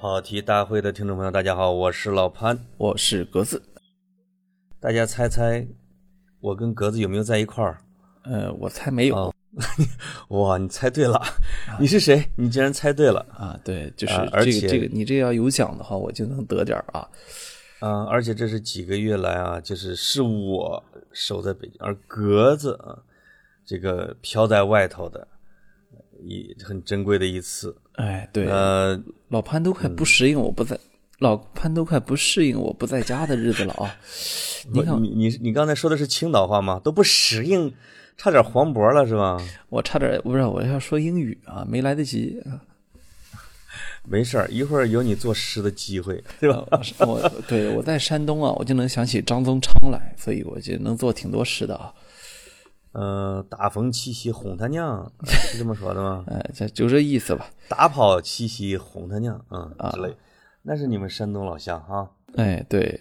跑题大会的听众朋友，大家好，我是老潘。我是格子，大家猜猜，我跟格子有没有在一块儿？呃，我猜没有哦 哇，你猜对了，你是谁？你竟然猜对了。啊，对，就是啊而且这个这个，你这要有奖的话，我就能得点儿啊。啊、而且这是几个月来啊，就是是我守在北京，而格子啊，这个飘在外头的，一很珍贵的一次。哎，对，呃，老潘都快不适应我不在，老潘都快不适应我不在家的日子了啊。你看，你你你刚才说的是青岛话吗？都不适应，差点黄渤了是吧？我差点不是我要说英语啊，没来得及啊。没事儿，一会儿有你作诗的机会，对吧？我对我在山东啊，我就能想起张宗昌来，所以我就能做挺多诗的啊。呃，大风七夕哄他娘，是这么说的吗？哎，这就这意思吧。打跑七夕哄他娘，嗯，之类。那是你们山东老乡哈。哎，对，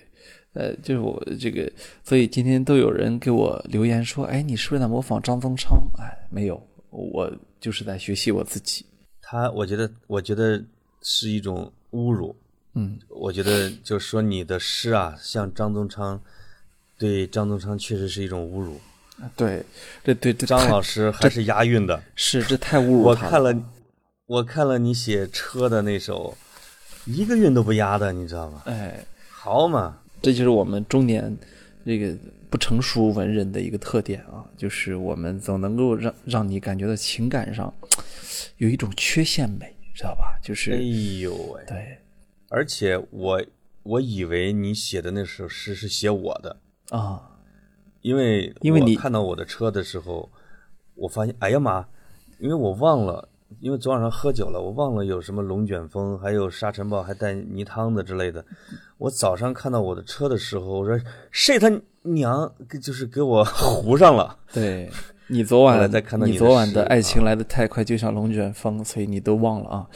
呃，就是我这个，所以今天都有人给我留言说，哎，你是不是在模仿张宗昌？哎，没有，我就是在学习我自己。他，我觉得，我觉得是一种侮辱。嗯，我觉得就是说你的诗啊，像张宗昌，对张宗昌确实是一种侮辱。对，这对这张老师还是押韵的。是这太侮辱我看了，我看了你写车的那首，一个韵都不押的，你知道吗？哎，好嘛，这就是我们中年这个不成熟文人的一个特点啊，就是我们总能够让让你感觉到情感上有一种缺陷美，知道吧？就是、哎呦喂！对而且我我以为你写的那首诗是写我的，啊，因为因为你我看到我的车的时候，我发现，哎呀妈，因为我忘了，因为昨晚上喝酒了，我忘了有什么龙卷风，还有沙尘暴，还带泥汤的之类的。我早上看到我的车的时候，我说谁他娘，就是给我糊上了。对你昨晚再看到你你昨晚的爱情来的太快，就像龙卷风，所以你都忘了啊。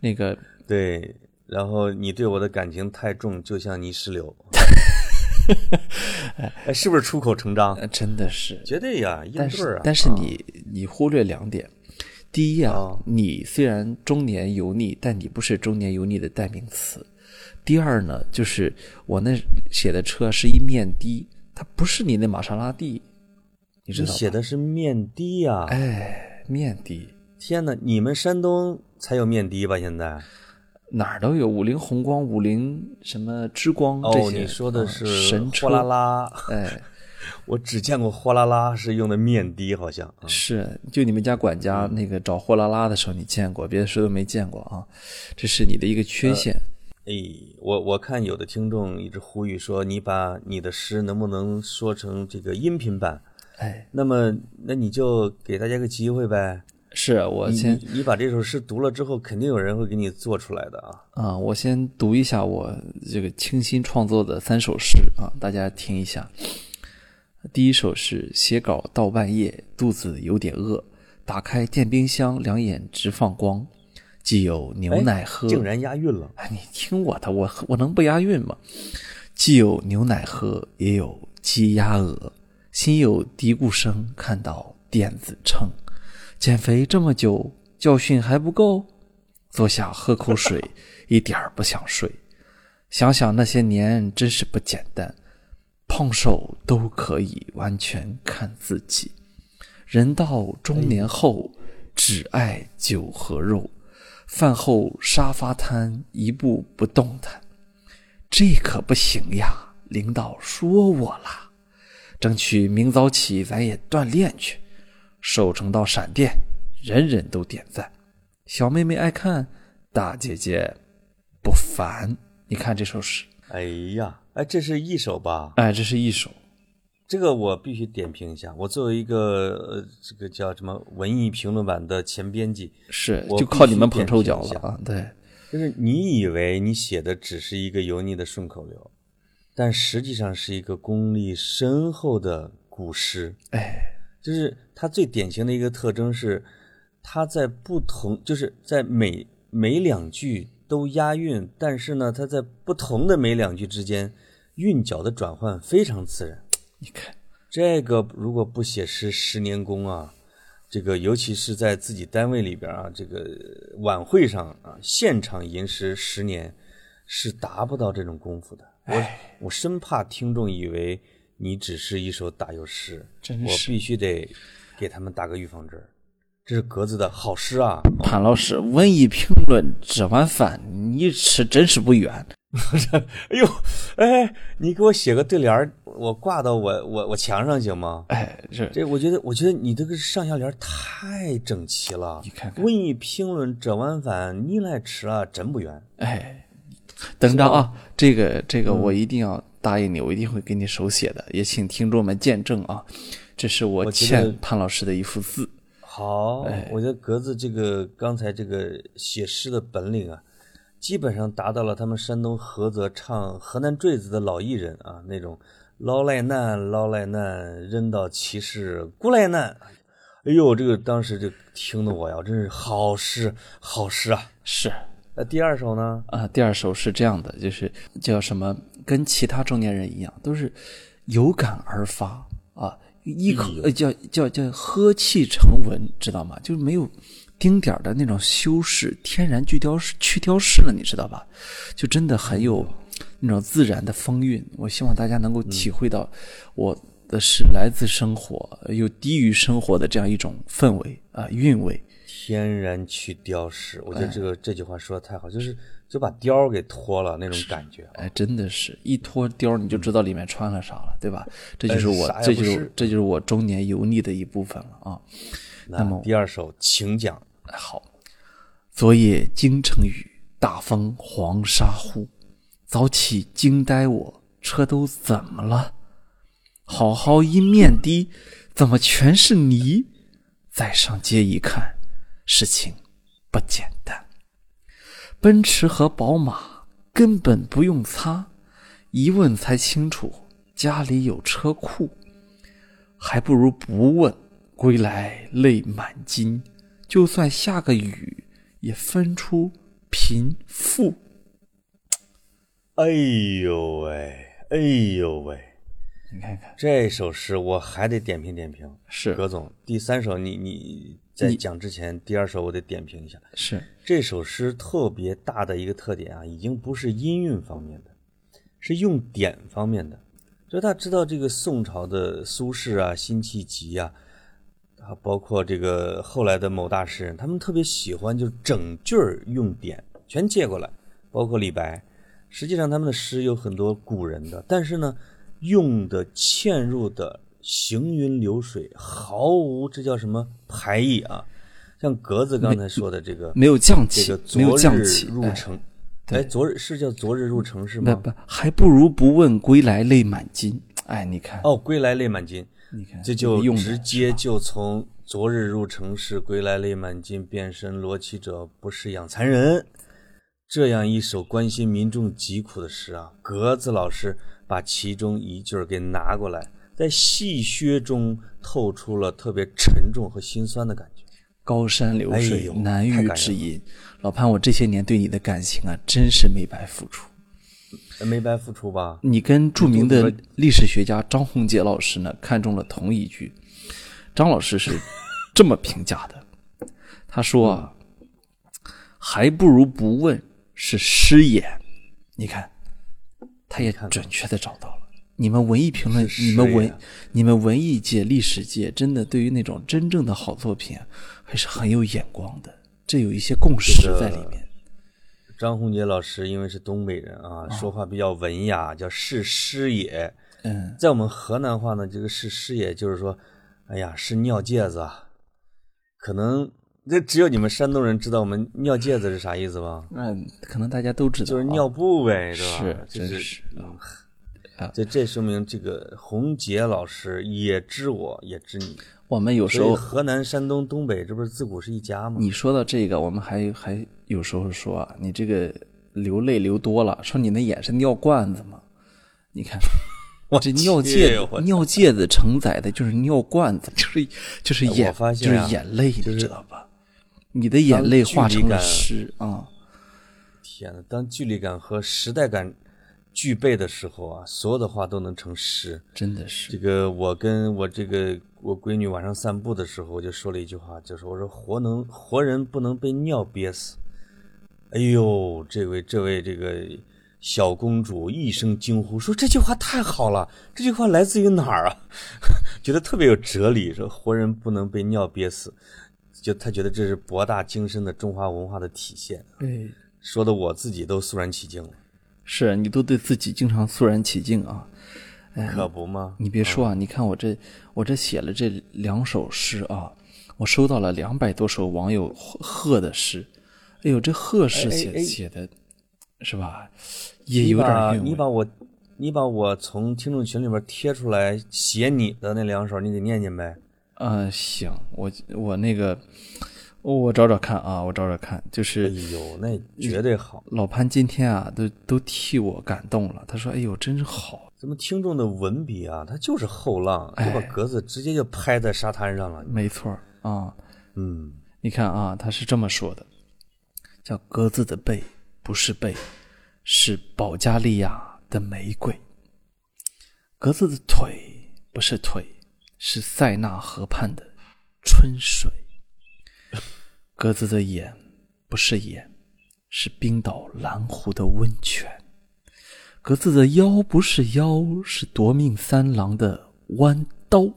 那个对，然后你对我的感情太重，就像泥石流。哎，是不是出口成章？呃真的是，绝对呀，硬但是对啊。但是你你忽略两点，第一啊哦，你虽然中年油腻，但你不是中年油腻的代名词。第二呢，就是我那写的车是一面的，它不是你那玛莎拉蒂，你写的是面的呀、哎，面的天哪，你们山东才有面的吧？现在？哪儿都有，五菱宏光、五菱什么之光这哦，些。你说的啊是神车货拉拉，哎，我只见过货拉拉是用的面的，好像。啊是，就你们家管家嗯那个找货拉拉的时候，你见过，别的时候都没见过啊，这是你的一个缺陷。哎，我我看有的听众一直呼吁说，你把你的诗能不能说成这个音频版？哎，那么，那你就给大家个机会呗。是我先你你把这首诗读了之后，肯定有人会给你做出来的啊。啊，我先读一下我这个清新创作的三首诗啊，大家听一下。第一首是写稿到半夜，肚子有点饿，打开电冰箱，两眼直放光，既有牛奶喝，竟然押韵了。哎，你听我的，我我能不押韵吗？既有牛奶喝，也有鸡鸭鹅，心有嘀咕声，看到电子秤。减肥这么久，教训还不够？坐下喝口水，一点儿不想睡。想想那些年，真是不简单。胖瘦都可以完全看自己。人到中年后，只爱酒和肉。饭后沙发瘫，一步不动弹。这可不行呀！领导说我啦，争取明早起咱也锻炼去，瘦成到闪电，人人都点赞。小妹妹爱看，大姐姐不烦。你看这首诗，哎呀，哎，这是一首吧？哎，这是一首，这个我必须点评一下。我作为一个呃，这个叫什么文艺评论版的前编辑，是就靠你们捧臭脚了啊！对，就是你以为你写的只是一个油腻的顺口溜，但实际上是一个功力深厚的古诗。哎，就是它最典型的一个特征是，它在不同，就是在每每两句都押韵，但是呢，它在不同的每两句之间，韵脚的转换非常自然。你看，这个如果不写诗十年功啊，这个尤其是在自己单位里边啊，这个晚会上啊，现场吟诗十年是达不到这种功夫的。我我生怕听众以为你只是一首打油诗，我真是必须得给他们打个预防针儿。这是格子的好诗啊！潘老师，文艺评论这碗饭你吃真是不冤。哎呦，哎，你给我写个对联儿，我挂到我我我墙上行吗？哎，这这我觉得，我觉得你这个上下联太整齐了。你看看文艺评论这碗饭你来吃啊，真不冤。哎，等着啊，这个这个我一定要答应你，我一定会给你手写的，也请听众们见证啊，这是我欠潘老师的一幅字。好，哎我觉得格子这个刚才这个写诗的本领啊，基本上达到了他们山东菏泽唱河南坠子的老艺人啊那种老赖难，老赖难，人到其时古来难。哎呦，这个当时就听得我呀，真是好诗，好诗啊！是那第二首呢？啊，第二首是这样的，就是叫什么，跟其他中年人一样，都是有感而发啊，一口呃叫叫叫呵气成文，知道吗？就是没有丁点儿的那种修饰，天然去雕饰去雕饰了，你知道吧？就真的很有那种自然的风韵。我希望大家能够体会到我的是来自生活又低于生活的这样一种氛围啊韵味。天然去雕饰，我觉得这个、这句话说的太好，就是就把貂儿给脱了那种感觉。啊哎，真的是一脱貂儿你就知道里面穿了啥了，对吧？这就是我，这就是这就是我中年油腻的一部分了啊。那么第二首，请讲。哎好，昨夜京城雨，大风黄沙呼，早起惊呆我，车都怎么了？好好一面的，怎么全是泥？再上街一看，事情不简单。奔驰和宝马根本不用擦，一问才清楚，家里有车库，还不如不问。归来泪满襟，就算下个雨，也分出贫富。哎呦喂，哎呦喂，你看看，这首诗我还得点评点评。是葛总，第三首你你在讲之前，第二首我得点评一下。是这首诗特别大的一个特点啊，已经不是音韵方面的，是用典方面的。就大家知道这个宋朝的苏轼啊、辛弃疾啊，啊，包括这个后来的某大诗人，他们特别喜欢就整句儿用典，全借过来，包括李白。实际上他们的诗有很多古人的，但是呢，用的嵌入的行云流水，毫无这叫什么排异啊。像格子刚才说的这个，没有降这个，没有降入城，哎，昨日是叫昨日入城是吗？不不，还不如不问归来泪满襟。哎，你看，哦，归来泪满襟，你看，这就直接就从昨日入城市，归来泪满襟，变身罗绮者，不是养蚕人。这样一首关心民众疾苦的诗啊，格子老师把其中一句儿给拿过来，在戏谑中透出了特别沉重和心酸的感觉。高山流哎水，呦难遇知音。老潘，我这些年对你的感情啊，真是没白付出。呃没白付出吧？你跟著名的历史学家张宏杰老师呢看中了同一句，张老师是这么评价的，他说啊，还不如不问是诗眼。你看，他也准确的找到了。你们文艺评论，你们文你们文艺界、历史界，真的对于那种真正的好作品啊，还是很有眼光的。这有一些共识这个在里面。张宏杰老师因为是东北人啊，说话比较文雅，叫是师也。嗯，在我们河南话呢，这个是师也就是说，哎呀，是尿介子啊。可能这只有你们山东人知道我们尿介子是啥意思吧？那可能大家都知道啊，就是尿布呗，是吧？是就真是嗯这这说明这个洪杰老师也知我，也知你。我们有时候河南、山东、东北，这不是自古是一家吗？你说到这个，我们还还有时候说啊，你这个流泪流多了，说你那眼是尿罐子吗？你看，这尿戒子尿戒子承载的就是尿罐子，就是就是眼，就是眼泪，就是你知道吧？你的眼泪化成了诗啊、天呐，当距离感和时代感具备的时候啊，所有的话都能成诗。真的是这个我跟我这个我闺女晚上散步的时候，我就说了一句话，就是我说活能活人不能被尿憋死。哎呦，这位这位这个小公主一声惊呼说：“这句话太好了！这句话来自于哪儿啊？觉得特别有哲理。说活人不能被尿憋死，就她觉得这是博大精深的中华文化的体现。对，说的我自己都肃然起敬了。是你都对自己经常肃然起敬啊。哎可不吗？你别说啊，你看我这我这写了这两首诗啊，我收到了两百多首网友贺的诗。哎呦，这贺诗写写的，是吧？也有点韵味。你把我，你把我从听众群里边贴出来写你的那两首，你给念念呗。嗯，行，我我那个，我找找看啊，我找找看，就是。哎呦，那绝对好。老潘今天啊，都都替我感动了。他说：“哎呦，真是好。”咱们听众的文笔啊，他就是后浪，就把格子直接就拍在沙滩上了。没错啊，嗯，你看啊，他是这么说的。叫鸽子的背不是背，是保加利亚的玫瑰。鸽子的腿不是腿，是塞纳河畔的春水。鸽子的眼不是眼，是冰岛蓝湖的温泉。鸽子的腰不是腰，是夺命三郎的弯刀。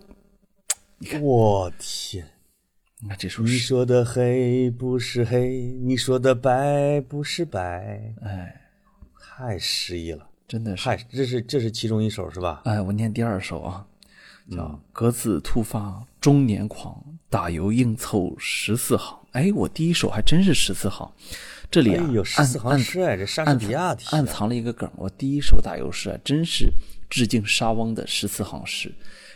你看，我天！你看这首诗，你说的黑不是黑，你说的白不是白，哎，太诗意了，真的是。太，这是这是其中一首是吧？哎，我念第二首啊，叫“格子突发中年狂，打油硬凑十四行”。哎，我第一首还真是十四行，这里啊，有十四行诗哎，这莎士比亚的暗藏了一个梗。我第一首打油诗啊，真是致敬沙翁的十四行诗。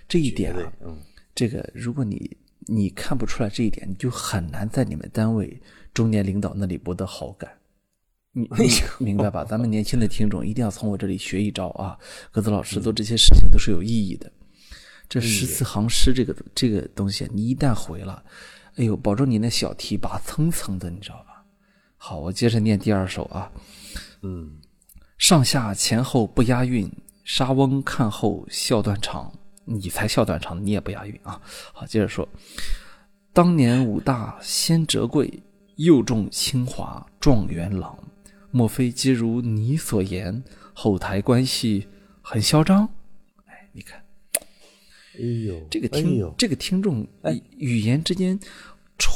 这一点啊，嗯，这个如果你。你看不出来这一点，你就很难在你们单位中年领导那里博得好感。你明白吧？咱们年轻的听众一定要从我这里学一招啊！格子老师做这些事情都是有意义的。这十四行诗这个这个东西，你一旦回了，哎呦，保证你那小提拔蹭蹭的，你知道吧？好，我接着念第二首啊。嗯，上下前后不押韵，沙翁看后笑断肠。你才笑断肠，你也不押韵啊！好，接着说，当年武大先折桂，又中清华状元郎，莫非皆如你所言，后台关系很嚣张？哎，你看，哎呦，这个听这个听众，哎，语言之间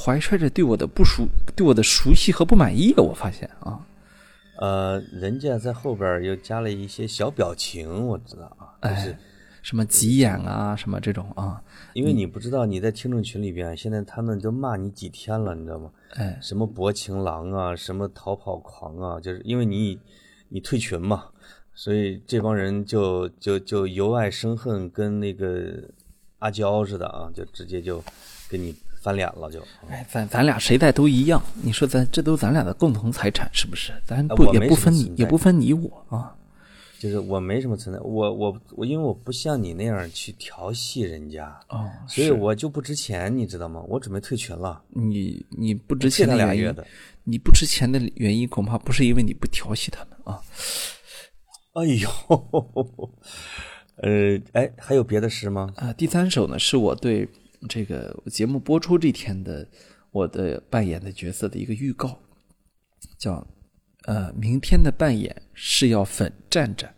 怀揣着对我的不熟、对我的熟悉和不满意我发现啊，呃，人家在后边又加了一些小表情，我知道啊，就是。什么急眼啊，什么这种啊？因为你不知道你在听众群里边，现在他们都骂你几天了，你知道吗？哎，什么薄情郎啊，什么逃跑狂啊，就是因为你你退群嘛，所以这帮人就就就由爱生恨，跟那个阿娇似的啊，就直接就跟你翻脸了，就。哎，咱咱俩谁在都一样，你说咱这都咱俩的共同财产是不是？咱不也不分你也不分你我啊。就是我没什么存在，我我我，因为我不像你那样去调戏人家，哦，所以我就不值钱，你知道吗？我准备退群了。你你不值钱的原因，你不值钱的原因恐怕不是因为你不调戏他们啊。哎呦，呃，哎，还有别的诗吗？啊，第三首呢，是我对这个节目播出这天的我的扮演的角色的一个预告，叫。呃，明天的扮演是要粉站站，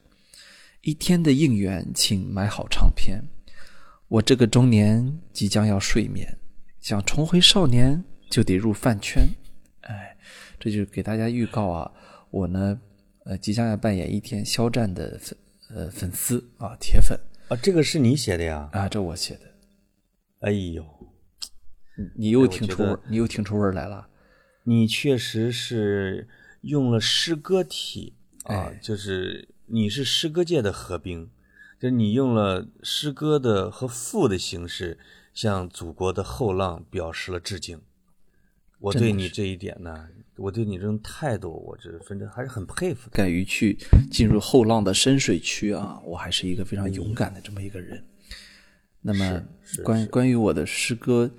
一天的应援，请买好唱片。我这个中年即将要睡眠，想重回少年就得入饭圈。哎，这就给大家预告啊，我呢，呃，即将要扮演一天肖战的粉呃粉丝啊，铁粉啊，这个是你写的呀？啊，这我写的。哎呦，你又听出你又听出味来了？你确实是。用了诗歌体啊，就是你是诗歌界的何冰，就是你用了诗歌的和赋的形式，向祖国的后浪表示了致敬。我对你这一点呢，我对你这种态度，我这反正还是很佩服。敢于去进入后浪的深水区啊，我还是一个非常勇敢的这么一个人。那么，关关于我的诗歌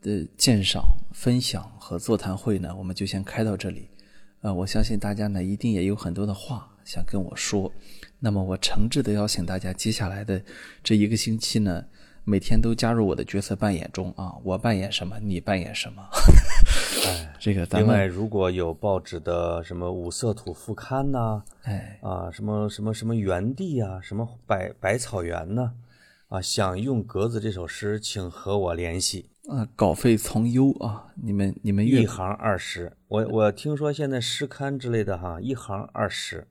的鉴赏、分享和座谈会呢，我们就先开到这里。啊，我相信大家呢一定也有很多的话想跟我说。那么我诚挚的邀请大家，接下来的这一个星期呢，每天都加入我的角色扮演中啊，我扮演什么，你扮演什么。哎，这个咱另外，们如果有报纸的什么五色土副刊呐、哎，啊，什么什么什么园地啊，什么百百草园呐、啊，想用格子这首诗，请和我联系，啊，稿费从优啊，你们你们越一行二十。我我听说现在诗刊之类的哈，一行二十，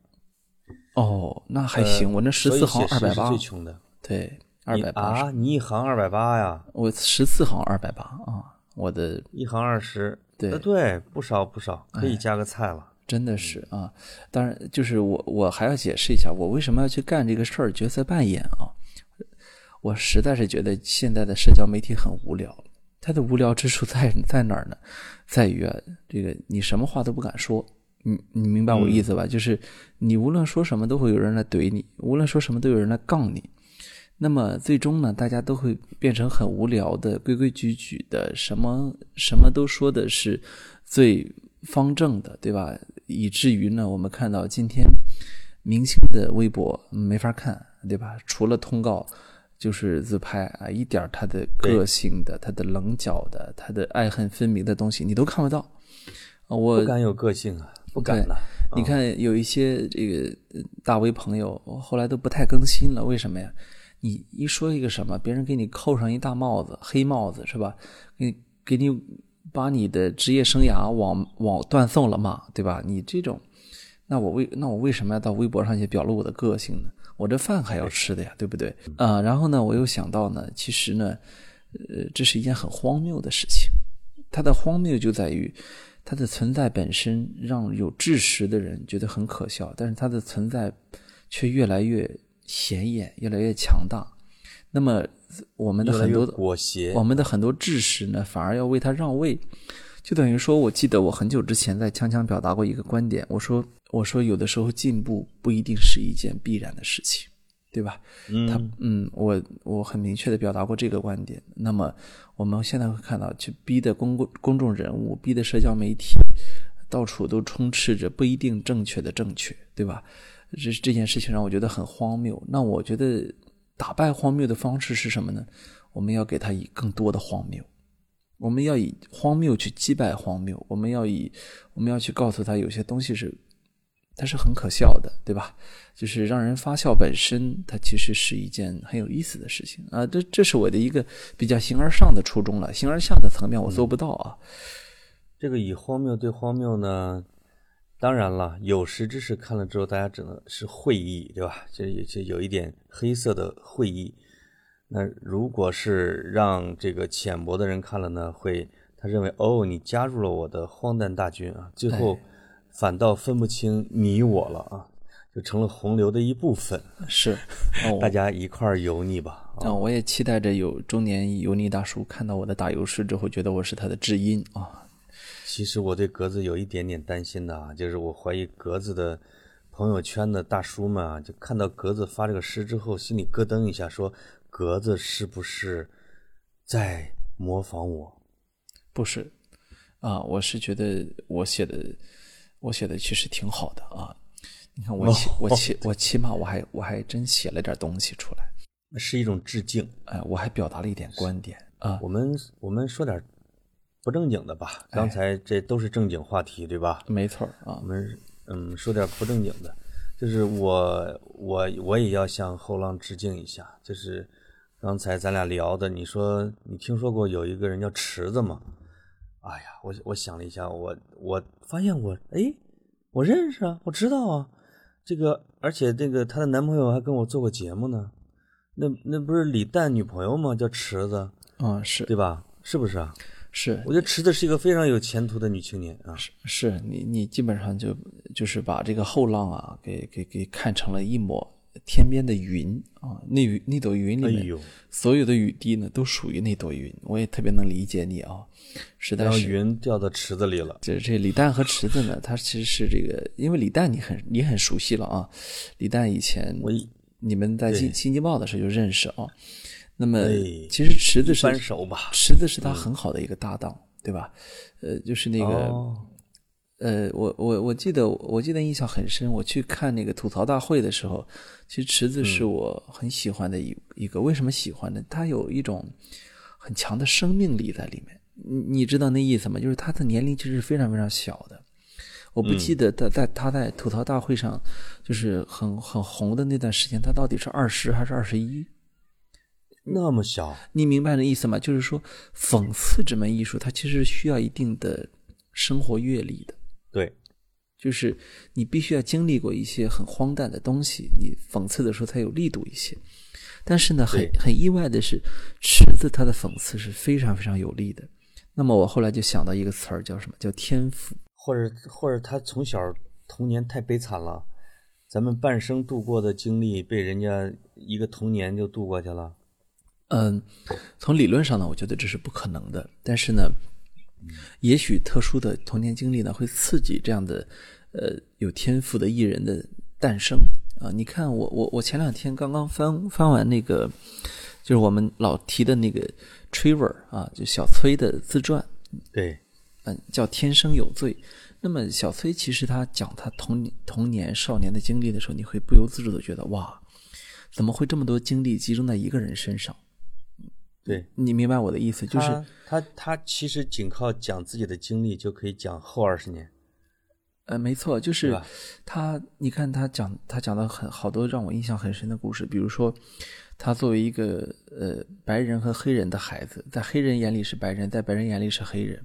哦，那还行，我那十四行二百八最，穷的。对，二百八，啊，你一行二百八呀，我十四行二百八啊，我的一行二十，对呃对，不少不少，可以加个菜了。真的是啊，当然就是我我还要解释一下，我为什么要去干这个事儿，角色扮演啊。我实在是觉得现在的社交媒体很无聊，它的无聊之处在在哪儿呢？在于啊，这个你什么话都不敢说，你你明白我意思吧？就是你无论说什么，都会有人来怼你；无论说什么，都有人来杠你。那么最终呢，大家都会变成很无聊的、规规矩矩的，什么什么都说的是最方正的，对吧？以至于呢，我们看到今天明星的微博没法看，对吧？除了通告就是自拍啊，一点他的个性的、他的棱角的、他的爱恨分明的东西你都看不到。啊我不敢有个性啊，不敢了。你看有一些这个呃大 V 朋友，后来都不太更新了，为什么呀？你一说一个什么，别人给你扣上一大帽子，黑帽子是吧？给给你把你的职业生涯往往断送了嘛，对吧？你这种，那我为那我为什么要到微博上去表露我的个性呢？我这饭还要吃的呀，对不对？啊、然后呢，我又想到呢，其实呢，呃，这是一件很荒谬的事情。它的荒谬就在于，它的存在本身让有知识的人觉得很可笑，但是它的存在却越来越显眼，越来越强大。那么我们的很多裹挟我们的很多知识呢，反而要为它让位，就等于说，我记得我很久之前在锵锵表达过一个观点，我说我说有的时候进步不一定是一件必然的事情，对吧？他嗯，嗯，我我很明确的表达过这个观点。那么我们现在会看到，去逼的公共公众人物，逼的社交媒体，到处都充斥着不一定正确的正确，对吧？这这件事情让我觉得很荒谬。那我觉得打败荒谬的方式是什么呢？我们要给他以更多的荒谬，我们要以荒谬去击败荒谬，我们要以我们要去告诉他有些东西是它是很可笑的，对吧？就是让人发笑本身，它其实是一件很有意思的事情啊。这这是我的一个比较形而上的初衷了，形而下的层面我做不到啊。这个以荒谬对荒谬呢，当然了，有识之士看了之后，大家只能是会意，对吧？这也就有一点黑色的会意。那如果是让这个浅薄的人看了呢，会他认为哦，你加入了我的荒诞大军啊，最后反倒分不清你我了啊，就成了洪流的一部分，是，哦，大家一块儿油腻吧。啊啊，我也期待着有中年油腻大叔看到我的打油诗之后，觉得我是他的知音啊。其实我对格子有一点点担心的啊，就是我怀疑格子的朋友圈的大叔们啊，就看到格子发这个诗之后，心里咯噔一下，说格子是不是在模仿我？不是，啊，我是觉得我写的，我写的其实挺好的啊。你看我起 我起我起码我还我还真写了点东西出来，那是一种致敬。哎，我还表达了一点观点啊。我们我们说点不正经的吧，刚才这都是正经话题，对吧？没错儿啊我，们嗯说点不正经的，就是我我我也要向后浪致敬一下，就是刚才咱俩聊的，你说你听说过有一个人叫池子吗？哎呀，我我想了一下，我我发现我哎，我认识啊，我知道啊，这个而且这个她的男朋友还跟我做过节目呢，那那不是李诞女朋友吗？叫池子，啊是对吧？是不是啊？是我觉得池子是一个非常有前途的女青年啊。是，是你你基本上就就是把这个后浪啊，给给给看成了一抹天边的云啊，那云那朵云里面，哎，所有的雨滴呢都属于那朵云，我也特别能理解你啊，实在然后是。云掉到池子里了。这这李诞和池子呢，他其实是这个，因为李诞你很你很熟悉了啊，李诞以前我你们在新新京报的时候就认识啊。那么哎其实池子是池子是他很好的一个搭档，对吧？呃，就是那个、哦呃，我我我记得我记得印象很深，我去看那个吐槽大会的时候，其实池子是我很喜欢的一一个。为什么喜欢呢？他有一种很强的生命力在里面。你你知道那意思吗？就是他的年龄其实是非常非常小的。我不记得他在他在吐槽大会上就是很很红的那段时间，他到底是二十还是二十一？那么小，你明白那意思吗？就是说，讽刺这门艺术，它其实需要一定的生活阅历的。对，就是你必须要经历过一些很荒诞的东西，你讽刺的时候才有力度一些。但是呢，很很意外的是，池子他的讽刺是非常非常有力的。那么我后来就想到一个词儿，叫什么？叫天赋，或者或者他从小童年太悲惨了，咱们半生度过的经历被人家一个童年就度过去了。嗯，从理论上呢，我觉得这是不可能的。但是呢。也许特殊的童年经历呢，会刺激这样的，呃，有天赋的艺人的诞生啊！你看，我我我前两天刚刚翻翻完那个，就是我们老提的那个 Trevor 啊，就小崔的自传。对，嗯，叫《天生有罪》。那么小崔其实他讲他童年童年少年的经历的时候，你会不由自主的觉得哇，怎么会这么多精力集中在一个人身上？对你明白我的意思，就是他他其实仅靠讲自己的经历就可以讲后二十年。呃，没错，就是他，你看他讲他讲的很好多让我印象很深的故事，比如说他作为一个呃白人和黑人的孩子，在黑人眼里是白人，在白人眼里是黑人，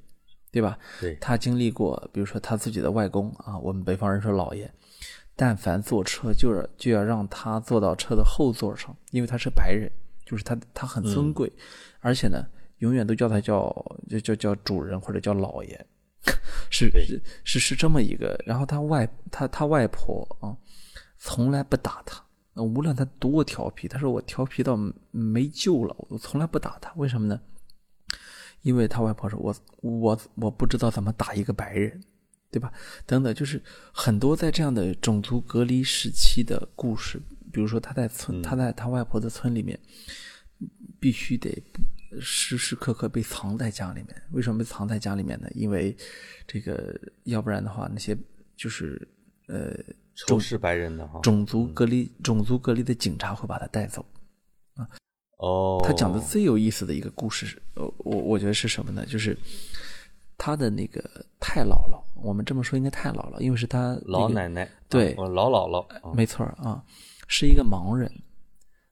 对吧？对，他经历过，比如说他自己的外公啊，我们北方人说姥爷，但凡坐车就是就要让他坐到车的后座上，因为他是白人。就是他，他很尊贵，而且呢，永远都叫他叫就叫叫主人或者叫老爷，是是是是这么一个。然后他外他他外婆啊，从来不打他，无论他多调皮，他说我调皮到没救了，我从来不打他。为什么呢？因为他外婆说，我我我不知道怎么打一个白人，对吧？等等，就是很多在这样的种族隔离时期的故事。比如说，他在村，他在他外婆的村里面，必须得时时刻刻被藏在家里面。为什么被藏在家里面呢？因为这个，要不然的话，那些就是呃，仇视白人的哈，种族隔离、种族隔离的警察会把他带走啊。哦，他讲的最有意思的一个故事，呃，我我觉得是什么呢？就是他的那个太姥姥，我们这么说应该太姥姥，因为是他老奶奶，对，我老姥姥，没错啊。是一个盲人，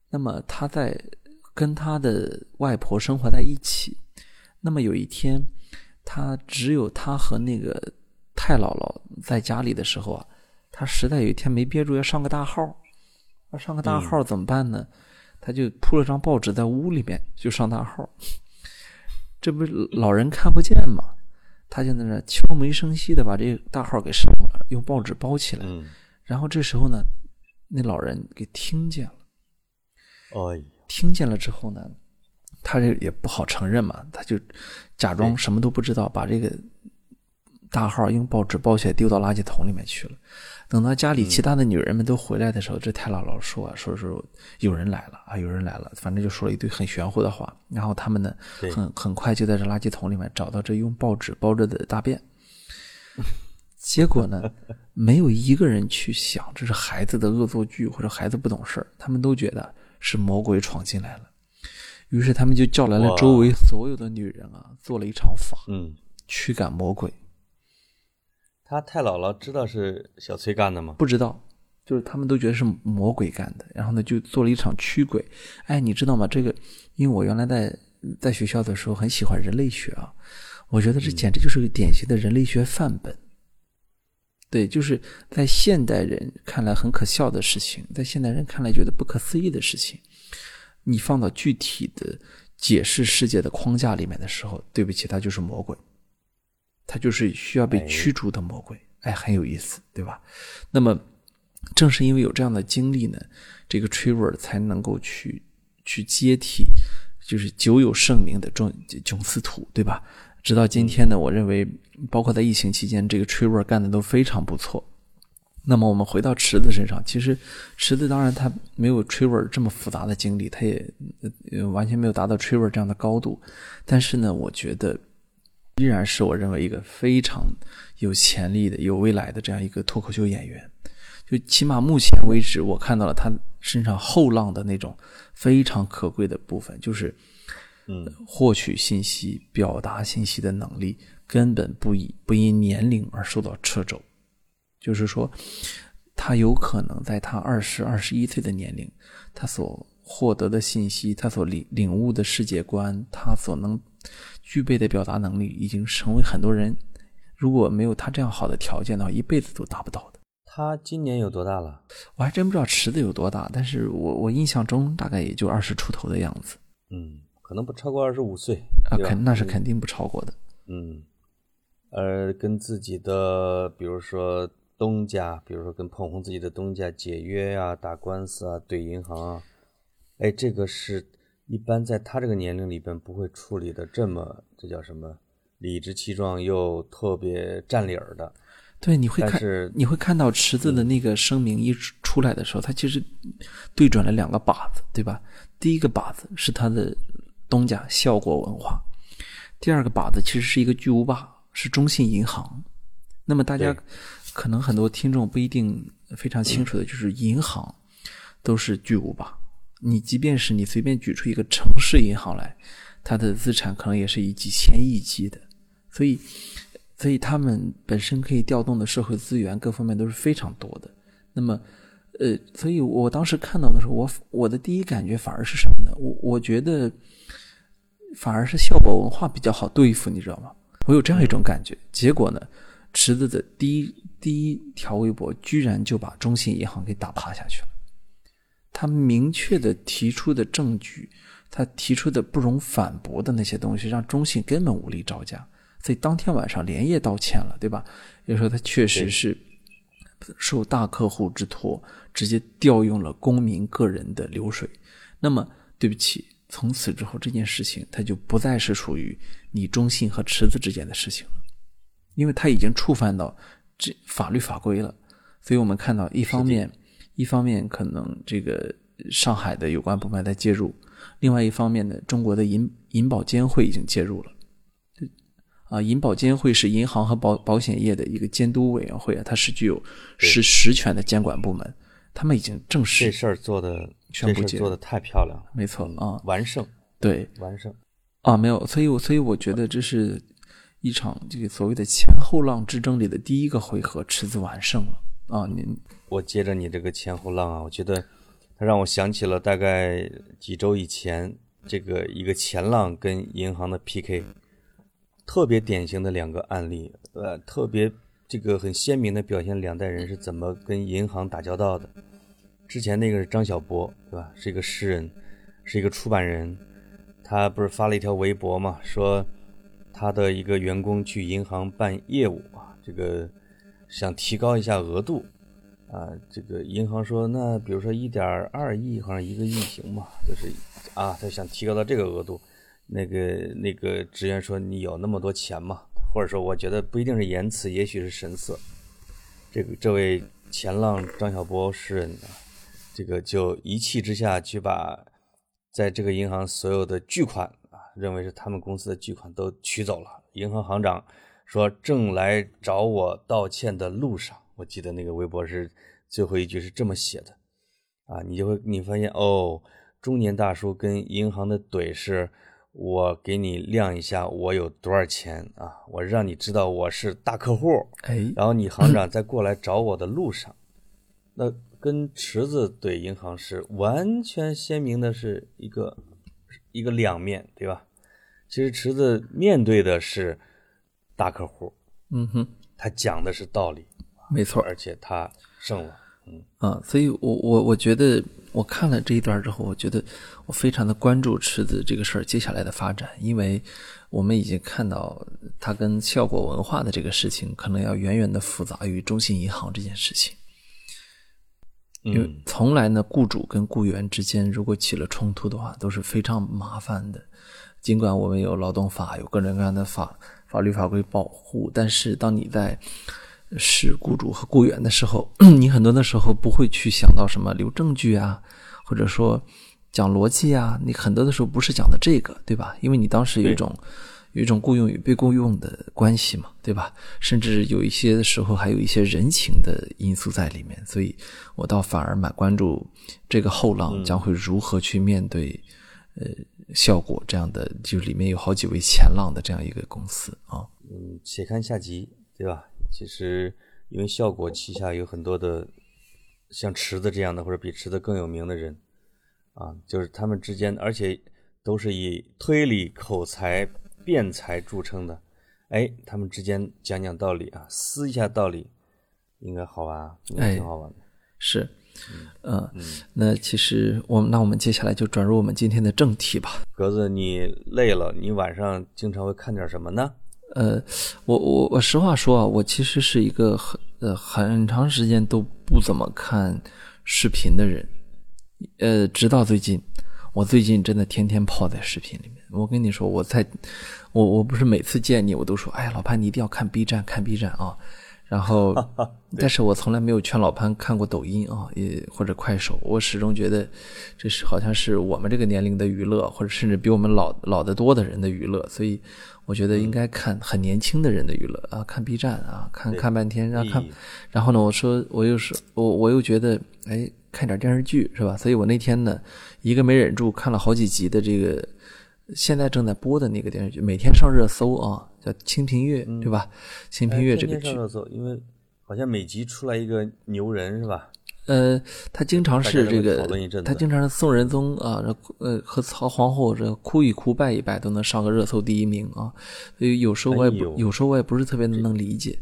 那么他在跟他的外婆生活在一起。那么有一天，他只有他和那个太姥姥在家里的时候啊，他实在有一天没憋住要上个大号，要上个大号怎么办呢？他就铺了张报纸在屋里面就上大号，这不老人看不见吗？他就在那悄没声息的把这个大号给上了，用报纸包起来。然后这时候呢。那老人给听见了，哎，听见了之后呢，他这也不好承认嘛，他就假装什么都不知道，把这个大号用报纸包起来丢到垃圾桶里面去了。等到家里其他的女人们都回来的时候，这太姥姥说啊，说说有人来了啊，有人来了，反正就说了一堆很玄乎的话。然后他们呢，很很快就在这垃圾桶里面找到这用报纸包着的大便。结果呢，没有一个人去想这是孩子的恶作剧或者孩子不懂事儿，他们都觉得是魔鬼闯进来了。于是他们就叫来了周围所有的女人啊，做了一场法，嗯，驱赶魔鬼。他太姥姥知道是小崔干的吗？不知道，就是他们都觉得是魔鬼干的。然后呢，就做了一场驱鬼。哎，你知道吗？这个，因为我原来在在学校的时候很喜欢人类学啊，我觉得这简直就是个典型的人类学范本。对，就是在现代人看来很可笑的事情，在现代人看来觉得不可思议的事情，你放到具体的解释世界的框架里面的时候，对不起，它就是魔鬼，它就是需要被驱逐的魔鬼。哎，很有意思，对吧？那么，正是因为有这样的经历呢，这个 Trevor 才能够去去接替，就是久有盛名的囧囧司图，对吧？直到今天呢，我认为，包括在疫情期间，这个 Trevor 干的都非常不错。那么我们回到池子身上，其实池子当然他没有 Trevor 这么复杂的经历，他也完全没有达到 Trevor 这样的高度。但是呢，我觉得依然是我认为一个非常有潜力的、有未来的这样一个脱口秀演员。就起码目前为止，我看到了他身上后浪的那种非常可贵的部分，就是，嗯，获取信息、表达信息的能力根本不以不因年龄而受到掣肘。就是说，他有可能在他二十二十一岁的年龄，他所获得的信息，他所领领悟的世界观，他所能具备的表达能力，已经成为很多人如果没有他这样好的条件的话，一辈子都达不到的。他今年有多大了？我还真不知道池子有多大，但是我我印象中大概也就二十出头的样子。嗯，可能不超过二十五岁啊，肯那是肯定不超过的。嗯，而跟自己的，比如说东家，比如说跟捧红自己的东家解约呀、打官司啊、怼银行啊，哎，这个是一般在他这个年龄里边不会处理的这么，这叫什么？理直气壮又特别占理儿的。对，你会看你会看到池子的那个声明一出出来的时候，他其实对准了两个靶子，对吧？第一个靶子是他的东家效果文化，第二个靶子其实是一个巨无霸，是中信银行。那么大家可能很多听众不一定非常清楚的，就是银行都是巨无霸。你即便是你随便举出一个城市银行来，它的资产可能也是以几千亿计的，所以。所以他们本身可以调动的社会资源各方面都是非常多的。那么，呃，所以我当时看到的时候，我我的第一感觉反而是什么呢？我我觉得反而是效果文化比较好对付，你知道吗？我有这样一种感觉。结果呢，池子的第一第一条微博居然就把中信银行给打趴下去了。他明确的提出的证据，他提出的不容反驳的那些东西，让中信根本无力招架。所以当天晚上连夜道歉了，对吧？也就是说他确实是受大客户之托，直接调用了公民个人的流水。那么，对不起，从此之后这件事情，它就不再是属于你中信和池子之间的事情了，因为它已经触犯到这法律法规了。所以我们看到，一方面，一方面可能这个上海的有关部门在介入，另外一方面呢，中国的银银保监会已经介入了。啊，银保监会是银行和保保险业的一个监督委员会啊，它是具有实实权的监管部门，他们已经正式这事儿做的，宣布介入这事做的太漂亮了，没错啊，完胜，对完胜。啊，没有，所以我所以我觉得这是一场这个所谓的前后浪之争里的第一个回合，池子完胜了啊！您我接着你这个前后浪啊，我觉得它让我想起了大概几周以前这个一个前浪跟银行的 PK，特别典型的两个案例，呃，特别这个很鲜明的表现两代人是怎么跟银行打交道的。之前那个是张小波，对吧？是一个诗人，是一个出版人，他不是发了一条微博嘛，说他的一个员工去银行办业务啊，这个想提高一下额度。啊，这个银行说，那比如说一点二亿，好像一个亿行嘛，就是啊，他想提高到这个额度。那个那个职员说，你有那么多钱吗？或者说，我觉得不一定是言辞，也许是神色。这个这位前浪张小波诗人，这个就一气之下去把在这个银行所有的巨款啊，认为是他们公司的巨款都取走了。银行行长说，正来找我道歉的路上。我记得那个微博是最后一句是这么写的，啊，你就会你发现哦，中年大叔跟银行的怼是，我给你亮一下我有多少钱啊，我让你知道我是大客户，哎，然后你行长在过来找我的路上，那跟池子怼银行是完全鲜明的是一个一个两面对吧？其实池子面对的是大客户，嗯哼，他讲的是道理。没错，而且他胜了，嗯啊，所以我我我觉得我看了这一段之后，我觉得我非常的关注池子这个事儿接下来的发展，因为我们已经看到他跟效果文化的这个事情可能要远远的复杂于中信银行这件事情，因为嗯，从来呢雇主跟雇员之间如果起了冲突的话都是非常麻烦的，尽管我们有劳动法有各种各样的法法律法规保护，但是当你在是雇主和雇员的时候，你很多的时候不会去想到什么留证据啊，或者说讲逻辑啊，你很多的时候不是讲的这个，对吧？因为你当时有一种有一种雇佣与被雇佣的关系嘛，对吧？甚至有一些时候还有一些人情的因素在里面，所以我倒反而蛮关注这个后浪将会如何去面对，呃，效果这样的，就里面有好几位前浪的这样一个公司啊。嗯，且看下集，对吧？其实因为效果旗下有很多的像池子这样的，或者比池子更有名的人啊，就是他们之间，而且都是以推理、口才、辩才著称的。哎，他们之间讲讲道理啊，撕一下道理，应该好玩啊，应该挺好玩的。是，嗯，那其实我们那我们接下来就转入我们今天的正题吧。格子，你累了，你晚上经常会看点什么呢？呃，我我我实话说啊，我其实是一个很呃很长时间都不怎么看视频的人，呃，直到最近，我最近真的天天泡在视频里面。我跟你说，我在我我不是每次见你，我都说，哎呀，老潘你一定要看 B 站，看 B 站啊。然后，但是我从来没有劝老潘看过抖音啊，也或者快手。我始终觉得，这是好像是我们这个年龄的娱乐，或者甚至比我们老老得多的人的娱乐。所以，我觉得应该看很年轻的人的娱乐啊，看 B 站啊，看看半天，然后看。然后呢，我说我又是我我又觉得，哎，看点电视剧是吧？所以我那天呢，一个没忍住，看了好几集的这个。现在正在播的那个电视剧，每天上热搜啊，叫《清平乐》，对吧？《清平乐》这个剧上热搜，因为好像每集出来一个牛人，是吧？呃，他经常是这个，他经常是宋仁宗啊，呃，和曹皇后这哭一哭拜一拜都能上个热搜第一名啊。所以有时候我也不，有时候我也不是特别能理解。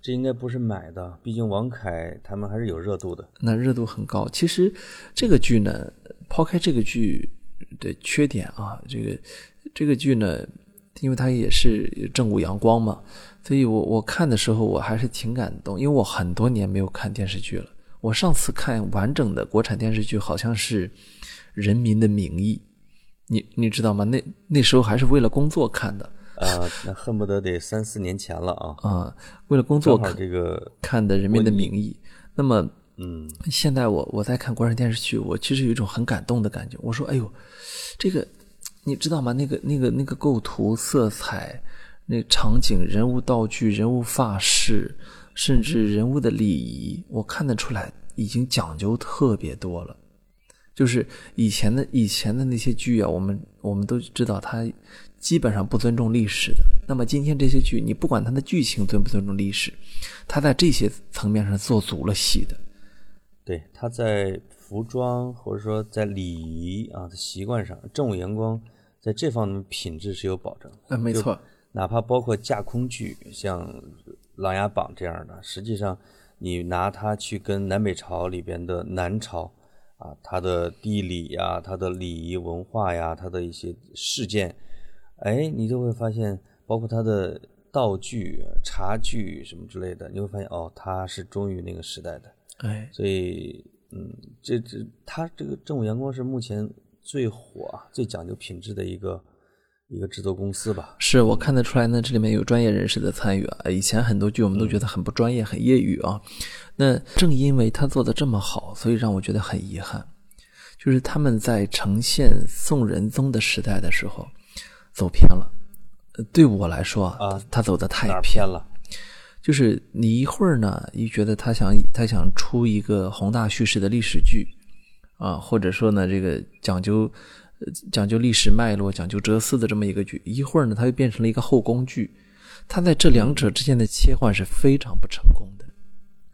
这应该不是买的，毕竟王凯他们还是有热度的。那热度很高。其实这个剧呢，抛开这个剧。的缺点啊，这个这个剧呢，因为它也是正午阳光嘛，所以我我看的时候我还是挺感动，因为我很多年没有看电视剧了。我上次看完整的国产电视剧好像是《人民的名义》，你你知道吗？那那时候还是为了工作看的啊，那恨不得得三四年前了啊啊，为了工作看这个看的《人民的名义》，那么。嗯，现在我我在看国产电视剧，我其实有一种很感动的感觉。我说，哎呦，这个你知道吗？那个那个那个构图、色彩、那场景、人物道具、人物发饰，甚至人物的礼仪，我看得出来已经讲究特别多了。就是以前的以前的那些剧啊，我们我们都知道，它基本上不尊重历史的。那么今天这些剧，你不管它的剧情尊不尊重历史，它在这些层面上做足了戏的。对，他在服装或者说在礼仪啊的习惯上，正午阳光在这方面品质是有保证。啊，没错，哪怕包括架空剧，像《琅琊榜》这样的，实际上你拿它去跟南北朝里边的南朝啊，它的地理呀、它的礼仪文化呀、它的一些事件，哎，你就会发现，包括它的道具、茶具什么之类的，你会发现哦，它是忠于那个时代的。哎，所以，嗯，这这，他这个正午阳光是目前最火、最讲究品质的一个一个制作公司吧？是我看得出来呢，这里面有专业人士的参与啊。以前很多剧我们都觉得很不专业、很业余啊。那正因为他做的这么好，所以让我觉得很遗憾，就是他们在呈现宋仁宗的时代的时候走偏了。对我来说啊，他走的太偏了。就是你一会儿呢，一觉得他想他想出一个宏大叙事的历史剧，啊，或者说呢，这个讲究讲究历史脉络、讲究哲思的这么一个剧，一会儿呢，他又变成了一个后宫剧。他在这两者之间的切换是非常不成功的，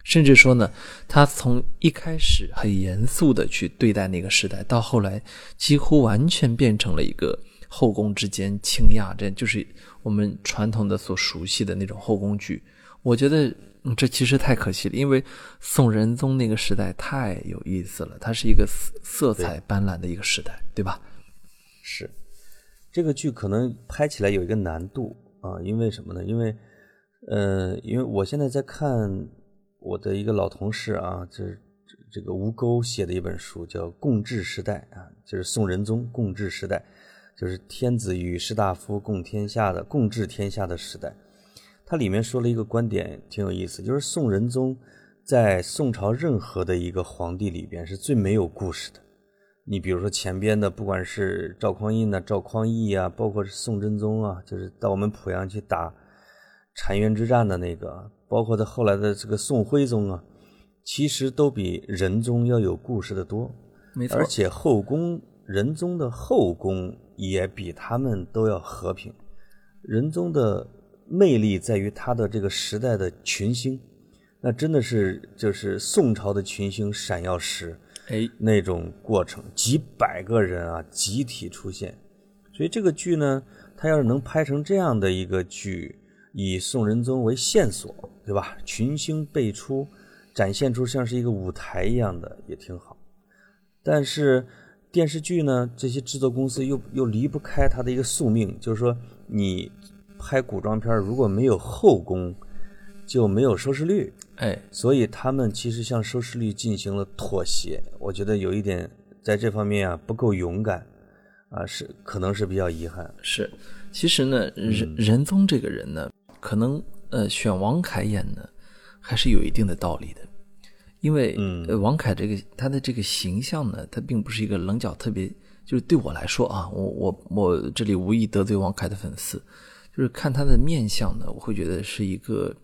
甚至说呢，他从一开始很严肃的去对待那个时代，到后来几乎完全变成了一个后宫之间倾轧，这就是我们传统的所熟悉的那种后宫剧。我觉得这其实太可惜了，因为宋仁宗那个时代太有意思了，它是一个色色彩斑斓的一个时代，对吧？是，这个剧可能拍起来有一个难度啊，因为什么呢？因为，呃，因为我现在在看我的一个老同事啊，就是这个吴钩写的一本书，叫《共治时代》啊，就是宋仁宗共治时代，就是天子与士大夫共天下的共治天下的时代。它里面说了一个观点，挺有意思，就是宋仁宗在宋朝任何的一个皇帝里边是最没有故事的，你比如说前边的，不管是赵匡胤呐、赵匡义啊，包括是宋真宗啊，就是到我们濮阳去打澶渊之战的那个，包括他后来的这个宋徽宗啊，其实都比仁宗要有故事的多。没错而，且后宫仁宗的后宫也比他们都要和平。仁宗的魅力在于他的这个时代的群星，那真的是就是宋朝的群星闪耀时哎，那种过程，几百个人啊集体出现。所以这个剧呢，他要是能拍成这样的一个剧，以宋仁宗为线索，对吧？群星辈出，展现出像是一个舞台一样的，也挺好。但是电视剧呢，这些制作公司又又离不开它的一个宿命，就是说你拍古装片儿如果没有后宫，就没有收视率。哎，所以他们其实向收视率进行了妥协，我觉得有一点在这方面啊不够勇敢，啊是可能是比较遗憾。是，其实呢，仁仁宗这个人呢，可能呃选王凯演呢，还是有一定的道理的，因为嗯呃王凯这个他的这个形象呢，他并不是一个棱角特别，就是对我来说啊，我我我这里无意得罪王凯的粉丝，就是看他的面相呢，我会觉得是一个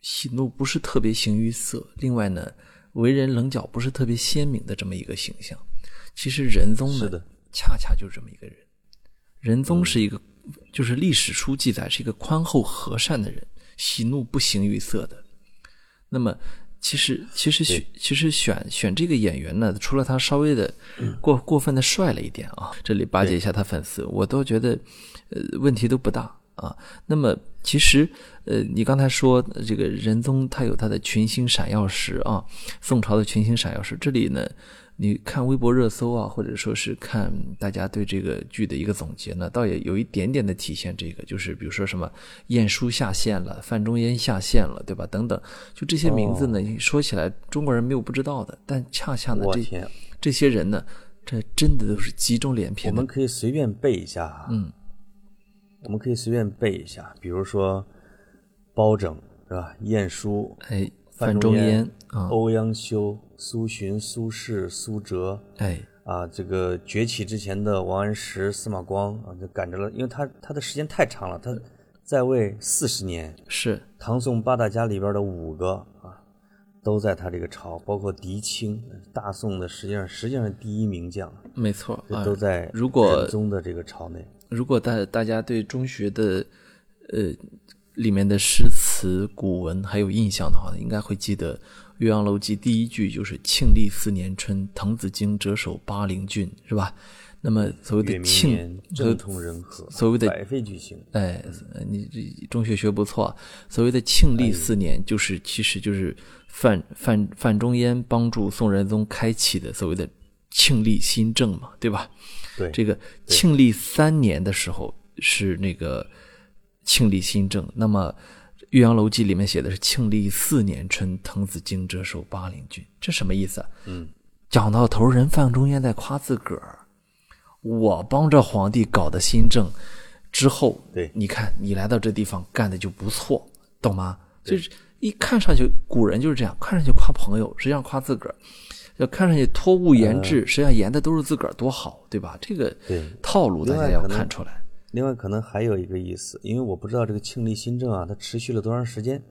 喜怒不是特别形于色，另外呢，为人棱角不是特别鲜明的这么一个形象。其实仁宗呢，恰恰就是这么一个人。仁宗是一个，就是历史书记载是一个宽厚和善的人，喜怒不形于色的。那么，其实其实选其实选选这个演员呢，除了他稍微的过过分的帅了一点啊，这里巴结一下他粉丝，我都觉得呃问题都不大啊。那么其实呃，你刚才说呃这个仁宗他有他的群星闪耀时啊，宋朝的群星闪耀时，这里呢。你看微博热搜啊，或者说是看大家对这个剧的一个总结呢，倒也有一点点的体现。这个就是比如说什么晏殊下线了，范仲淹下线了，对吧？等等，就这些名字呢，说起来中国人没有不知道的，但恰恰呢，这这些人呢，这真的都是集中连篇我们。可以随便背一下啊，嗯，我们可以随便背一下，比如说包拯是吧？晏殊、哎，范范仲淹欧阳修、苏洵、苏轼、苏辙，哎，啊，这个崛起之前的王安石、司马光啊，就赶着了，因为他他的时间太长了，他在位四十年，是唐宋八大家里边的五个啊，都在他这个朝，包括狄青，大宋的实际上实际上是第一名将，没错啊。都在如果仁宗的这个朝内。如果大大家对中学的呃里面的诗词古文还有印象的话，应该会记得《岳阳楼记》第一句就是“庆历四年春，滕子京谪守巴陵郡”，是吧？那么所谓的庆年，正通人和，所谓的百废俱兴。哎，你这中学学不错啊。所谓的庆历四年，就是其实就是范范范仲淹帮助宋仁宗开启的所谓的庆历新政嘛，对吧？对，这个庆历三年的时候是那个庆历新政，那么《岳阳楼记》里面写的是庆历四年春，滕子京谪守巴陵郡，这什么意思啊？嗯，讲到头，人范仲淹在夸自个儿，我帮着皇帝搞的新政之后，对你看你来到这地方干的就不错，懂吗？就是一看上去，古人就是这样，看上去夸朋友，实际上夸自个儿。要看上去托物言志，实际上言的都是自个儿多好，对吧？这个对套路大家要看出来。另外可能还有一个意思，因为我不知道这个庆历新政啊，它持续了多长时间，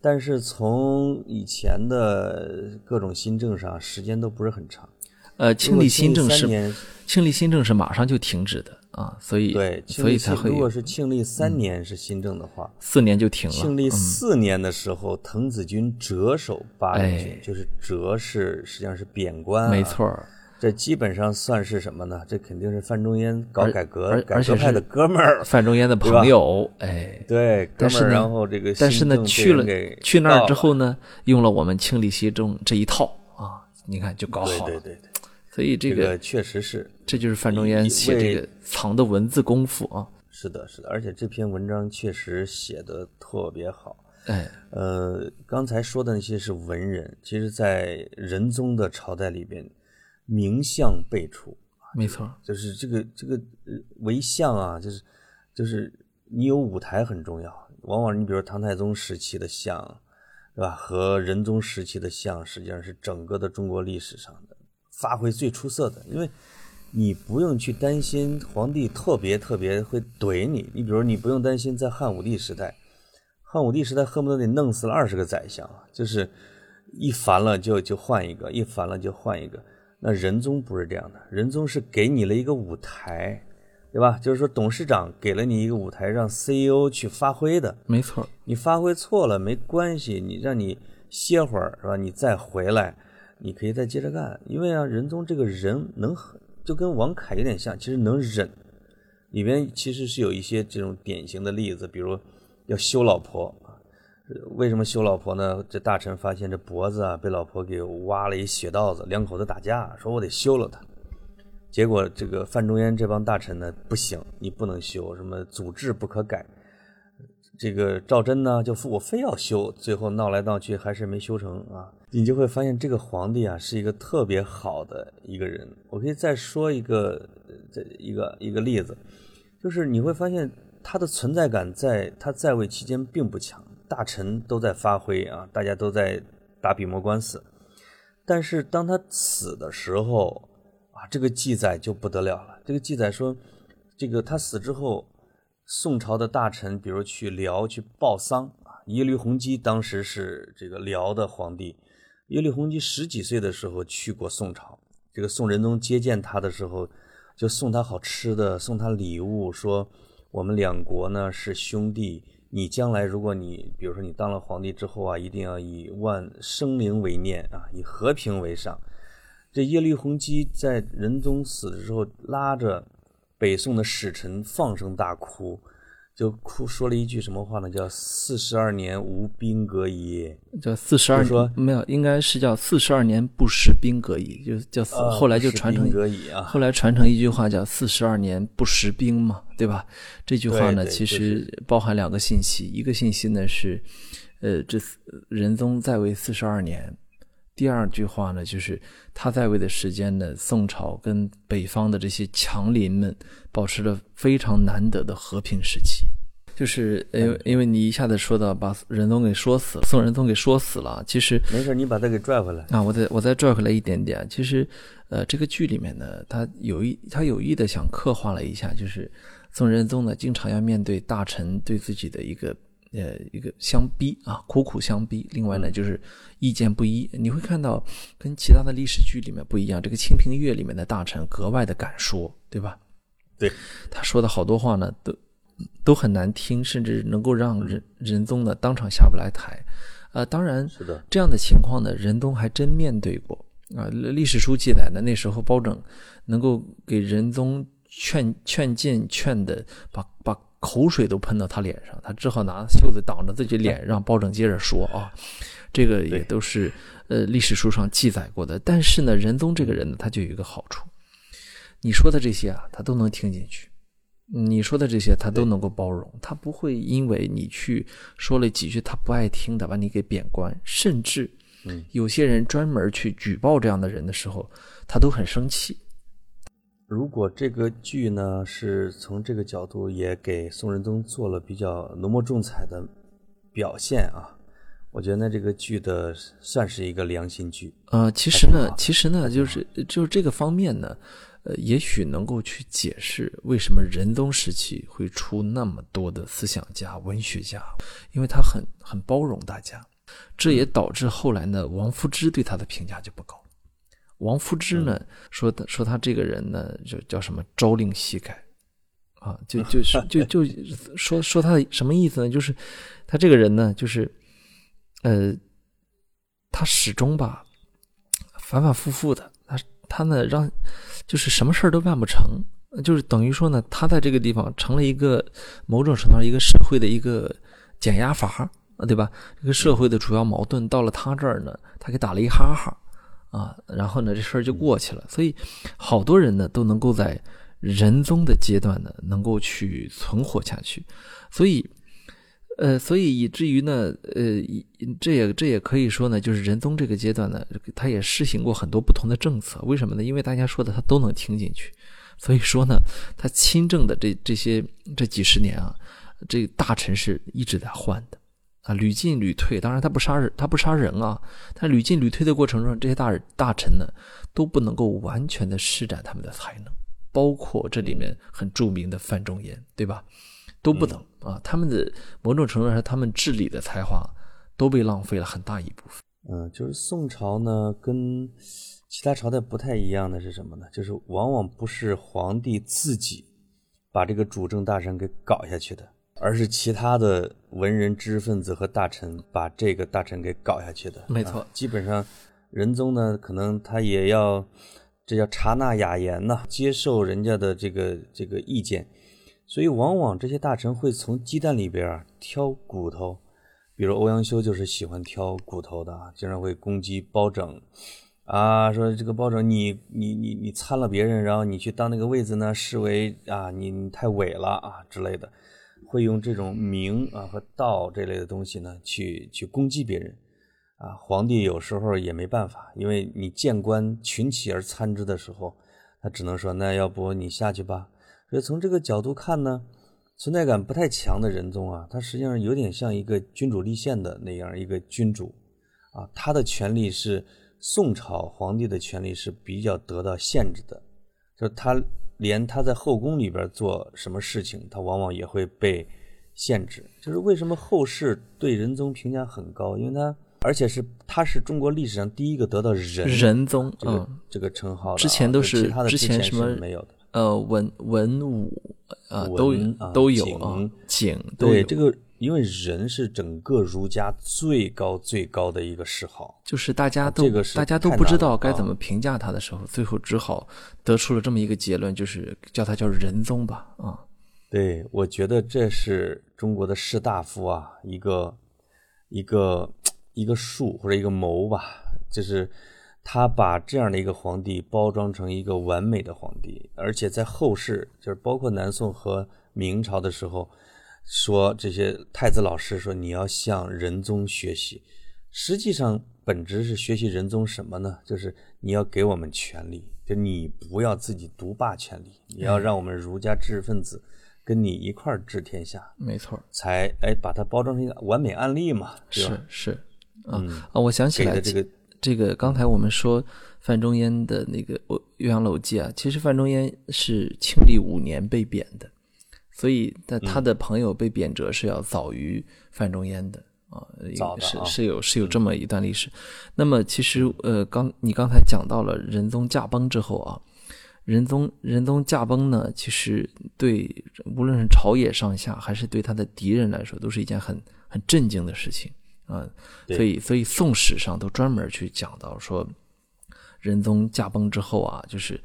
但是从以前的各种新政上，时间都不是很长。呃，庆历新政是，庆历新政是马上就停止的啊，所以对，所以历才会如果是庆历三年是新政的话，四年就停了。庆历四年的时候，滕子军谪守巴陵郡哎，就是谪是实际上是贬官、啊，没错，这基本上算是什么呢？这肯定是范仲淹搞改革改革派的哥们儿，范仲淹的朋友，哎，对，哥们儿。但是呢然后这个但是呢，去了给去那儿，之后呢，用了我们庆历西政这一套啊，你看就搞好了。对对对，所以这个这个确实是这就是范仲淹以写这个藏的文字功夫啊，是的，是的，而且这篇文章确实写的特别好。哎，呃，刚才说的那些是文人，其实，在仁宗的朝代里边，名相辈出，没错，就是这个这个呃为相啊，就是就是你有舞台很重要。往往你比如唐太宗时期的相，对吧？和仁宗时期的相，实际上是整个的中国历史上的发挥最出色的，因为你不用去担心皇帝特别特别会怼你。你比如你不用担心在汉武帝时代，汉武帝时代恨不得得弄死了二十个宰相，就是一烦了就就换一个，一烦了就换一个。那仁宗不是这样的，仁宗是给你了一个舞台。对吧？就是说，董事长给了你一个舞台，让 CEO 去发挥的。没错，你发挥错了没关系，你让你歇会儿是吧？你再回来，你可以再接着干。因为啊，仁宗这个人能，就跟王凯有点像，其实能忍。里边其实是有一些这种典型的例子，比如要休老婆为什么休老婆呢？这大臣发现这脖子啊被老婆给挖了一血道子，两口子打架，说我得休了他。结果这个范仲淹这帮大臣呢，不行，你不能修，什么祖制不可改。这个赵祯呢，就我非要修，最后闹来闹去还是没修成啊。你就会发现这个皇帝啊，是一个特别好的一个人。我可以再说一个这一个一个例子，就是你会发现他的存在感在他在位期间并不强，大臣都在发挥啊，大家都在打笔墨官司，但是当他死的时候啊。这个记载就不得了了。这个记载说，这个他死之后，宋朝的大臣，比如去辽去报丧啊。耶律洪基当时是这个辽的皇帝，耶律洪基十几岁的时候去过宋朝。这个宋仁宗接见他的时候，就送他好吃的，送他礼物，说我们两国呢是兄弟。你将来如果你比如说你当了皇帝之后啊，一定要以万生灵为念啊，以和平为上。这耶律洪基在仁宗死的时候，拉着北宋的使臣放声大哭，就哭说了一句什么话呢？叫“四十二年无兵革矣”。叫四十二说没有，应该是叫“四十二年不食兵革矣”。就叫后来就传承啊，后来传承一句话叫“四十二年不食兵”嘛，对吧？这句话呢，其实包含两个信息，一个信息呢是，呃，这仁宗在位四十二年。第二句话呢，就是他在位的时间呢，宋朝跟北方的这些强邻们保持了非常难得的和平时期。就是因为因为你一下子说到把仁宗给说死了，宋仁宗给说死了，其实没事，你把他给拽回来啊，我再我再拽回来一点点。其实，呃，这个剧里面呢，他有意他有意的想刻画了一下，就是宋仁宗呢，经常要面对大臣对自己的一个。呃，一个相逼啊，苦苦相逼。另外呢，就是意见不一。你会看到跟其他的历史剧里面不一样，这个《清平乐》里面的大臣格外的敢说，对吧？对，他说的好多话呢，都都很难听，甚至能够让仁仁宗呢当场下不来台。呃，当然，是的，这样的情况呢，仁宗还真面对过啊。历史书记载呢，那时候包拯能够给仁宗劝劝谏，劝的把把。口水都喷到他脸上，他只好拿袖子挡着自己脸，让包拯接着说啊。这个也都是呃历史书上记载过的。但是呢，仁宗这个人呢，他就有一个好处，你说的这些啊，他都能听进去；你说的这些，他都能够包容，他不会因为你去说了几句他不爱听的，把你给贬官。甚至，有些人专门去举报这样的人的时候，他都很生气。如果这个剧呢是从这个角度也给宋仁宗做了比较浓墨重彩的表现啊，我觉得那这个剧的算是一个良心剧。呃，其实呢，其实呢，就是就是这个方面呢，呃，也许能够去解释为什么仁宗时期会出那么多的思想家、文学家，因为他很很包容大家，这也导致后来呢，王夫之对他的评价就不高。王夫之呢说说他这个人呢就叫什么朝令夕改，啊，就就是就就 说说他什么意思呢？就是他这个人呢，就是呃，他始终吧反反复复的，他他呢让就是什么事儿都办不成，就是等于说呢，他在这个地方成了一个某种程度上一个社会的一个减压阀啊，对吧？这个社会的主要矛盾到了他这儿呢，他给打了一哈哈。啊，然后呢，这事儿就过去了。所以，好多人呢都能够在仁宗的阶段呢，能够去存活下去。所以，呃，所以以至于呢，呃，这也这也可以说呢，就是仁宗这个阶段呢，他也施行过很多不同的政策。为什么呢？因为大家说的他都能听进去。所以说呢，他亲政的这这些这几十年啊，这大臣是一直在换的。啊，屡进屡退。当然，他不杀人，他不杀人啊。但屡进屡退的过程中，这些大大臣呢都不能够完全的施展他们的才能，包括这里面很著名的范仲淹，对吧？都不能啊。他们的某种程度上，他们治理的才华都被浪费了很大一部分。嗯，就是宋朝呢，跟其他朝代不太一样的是什么呢？就是往往不是皇帝自己把这个主政大臣给搞下去的。而是其他的文人知识分子和大臣把这个大臣给搞下去的，没错。基本上，仁宗呢，可能他也要，这叫察纳雅言呐，接受人家的这个这个意见。所以，往往这些大臣会从鸡蛋里边啊挑骨头，比如欧阳修就是喜欢挑骨头的啊，经常会攻击包拯，啊，说这个包拯你你你你参了别人，然后你去当那个位子呢，视为啊你你太伪了啊之类的。会用这种名啊和道这类的东西呢，去去攻击别人，啊，皇帝有时候也没办法，因为你谏官群起而参之的时候，他只能说，那要不你下去吧。所以从这个角度看呢，存在感不太强的仁宗啊，他实际上有点像一个君主立宪的那样一个君主，啊，他的权力是宋朝皇帝的权力是比较得到限制的，就是他。连他在后宫里边做什么事情，他往往也会被限制。就是为什么后世对仁宗评价很高，因为他而且是他是中国历史上第一个得到仁仁宗这个这个称号的。之前都是之前什么没有的，呃文文武啊都都有啊景对这个。因为仁是整个儒家最高最高的一个嗜好，就是大家都这个大家都不知道该怎么评价他的时候，最后只好得出了这么一个结论，就是叫他叫仁宗吧。啊，对，我觉得这是中国的士大夫啊，一个一个一个术或者一个谋吧，就是他把这样的一个皇帝包装成一个完美的皇帝，而且在后世，就是包括南宋和明朝的时候。说这些太子老师说你要向仁宗学习，实际上本质是学习仁宗什么呢？就是你要给我们权利，就你不要自己独霸权力，你要让我们儒家知识分子跟你一块治天下。没错，才哎把它包装成一个完美案例嘛，是是，嗯啊，我想起来这个这个刚才我们说范仲淹的那个《岳阳楼记》啊，其实范仲淹是庆历五年被贬的。所以，他他的朋友被贬谪是要早于范仲淹的啊，是是有是有这么一段历史。那么，其实呃，刚你刚才讲到了仁宗驾崩之后啊，仁宗仁宗驾崩呢，其实对无论是朝野上下，还是对他的敌人来说，都是一件很很震惊的事情啊。所以，所以宋史上都专门去讲到说，仁宗驾崩之后啊，就是。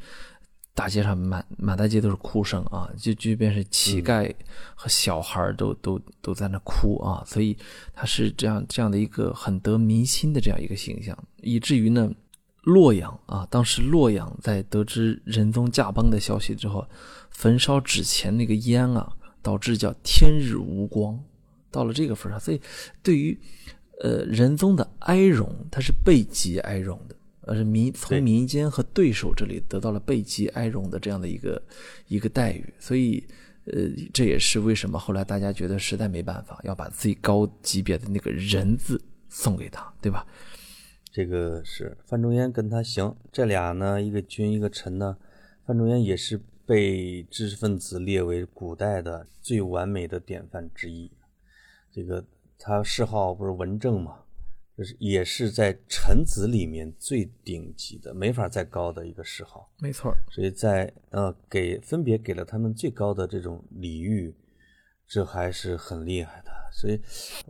大街上满满大街都是哭声啊，就即便是乞丐和小孩都都都在那哭啊，所以他是这样这样的一个很得民心的这样一个形象，以至于呢，洛阳啊，当时洛阳在得知仁宗驾崩的消息之后，焚烧纸钱那个烟啊，导致叫天日无光，到了这个份上，所以对于呃仁宗的哀荣，他是备极哀荣的。而是民从民间和对手这里得到了备极哀荣的这样的一个一个待遇，所以，呃，这也是为什么后来大家觉得实在没办法，要把最高级别的那个人字送给他，对吧？这个是范仲淹跟他行，这俩呢，一个君一个臣呢，范仲淹也是被知识分子列为古代的最完美的典范之一。这个他谥号不是文正吗？就是也是在臣子里面最顶级的，没法再高的一个谥号。没错，所以在呃给分别给了他们最高的这种礼遇，这还是很厉害的。所以，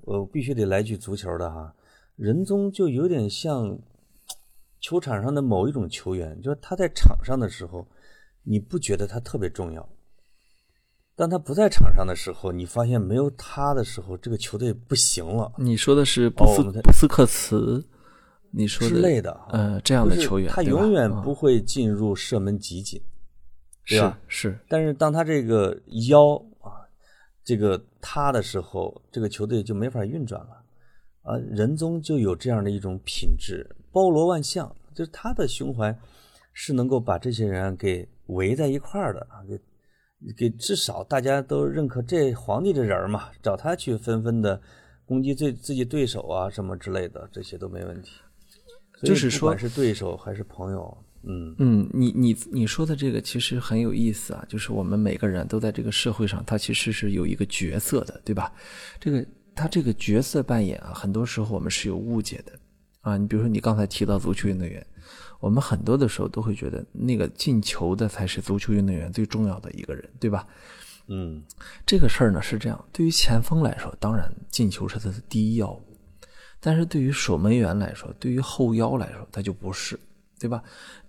我必须得来句足球的哈，仁宗就有点像球场上的某一种球员，就是他在场上的时候，你不觉得他特别重要。当他不在场上的时候，你发现没有他的时候，这个球队不行了。你说的是布斯布斯克茨，你说之类的，呃，这样的球员，他永远不会进入射门集锦，对吧？是。但是当他这个腰啊，这个塌的时候，这个球队就没法运转了。啊，仁宗就有这样的一种品质，包罗万象，就是他的胸怀是能够把这些人给围在一块儿的啊，给。给至少大家都认可这皇帝这人嘛，找他去纷纷的攻击自自己对手啊什么之类的，这些都没问题。就是说不管是对手还是朋友，嗯，嗯，你你你说的这个其实很有意思啊，就是我们每个人都在这个社会上，他其实是有一个角色的，对吧？这个他这个角色扮演啊，很多时候我们是有误解的啊。你比如说你刚才提到足球运动员，我们很多的时候都会觉得那个进球的才是足球运动员最重要的一个人，对吧？嗯，这个事儿呢是这样，对于前锋来说，当然进球是他的第一要务，但是对于守门员来说，对于后腰来说，他就不是，对吧？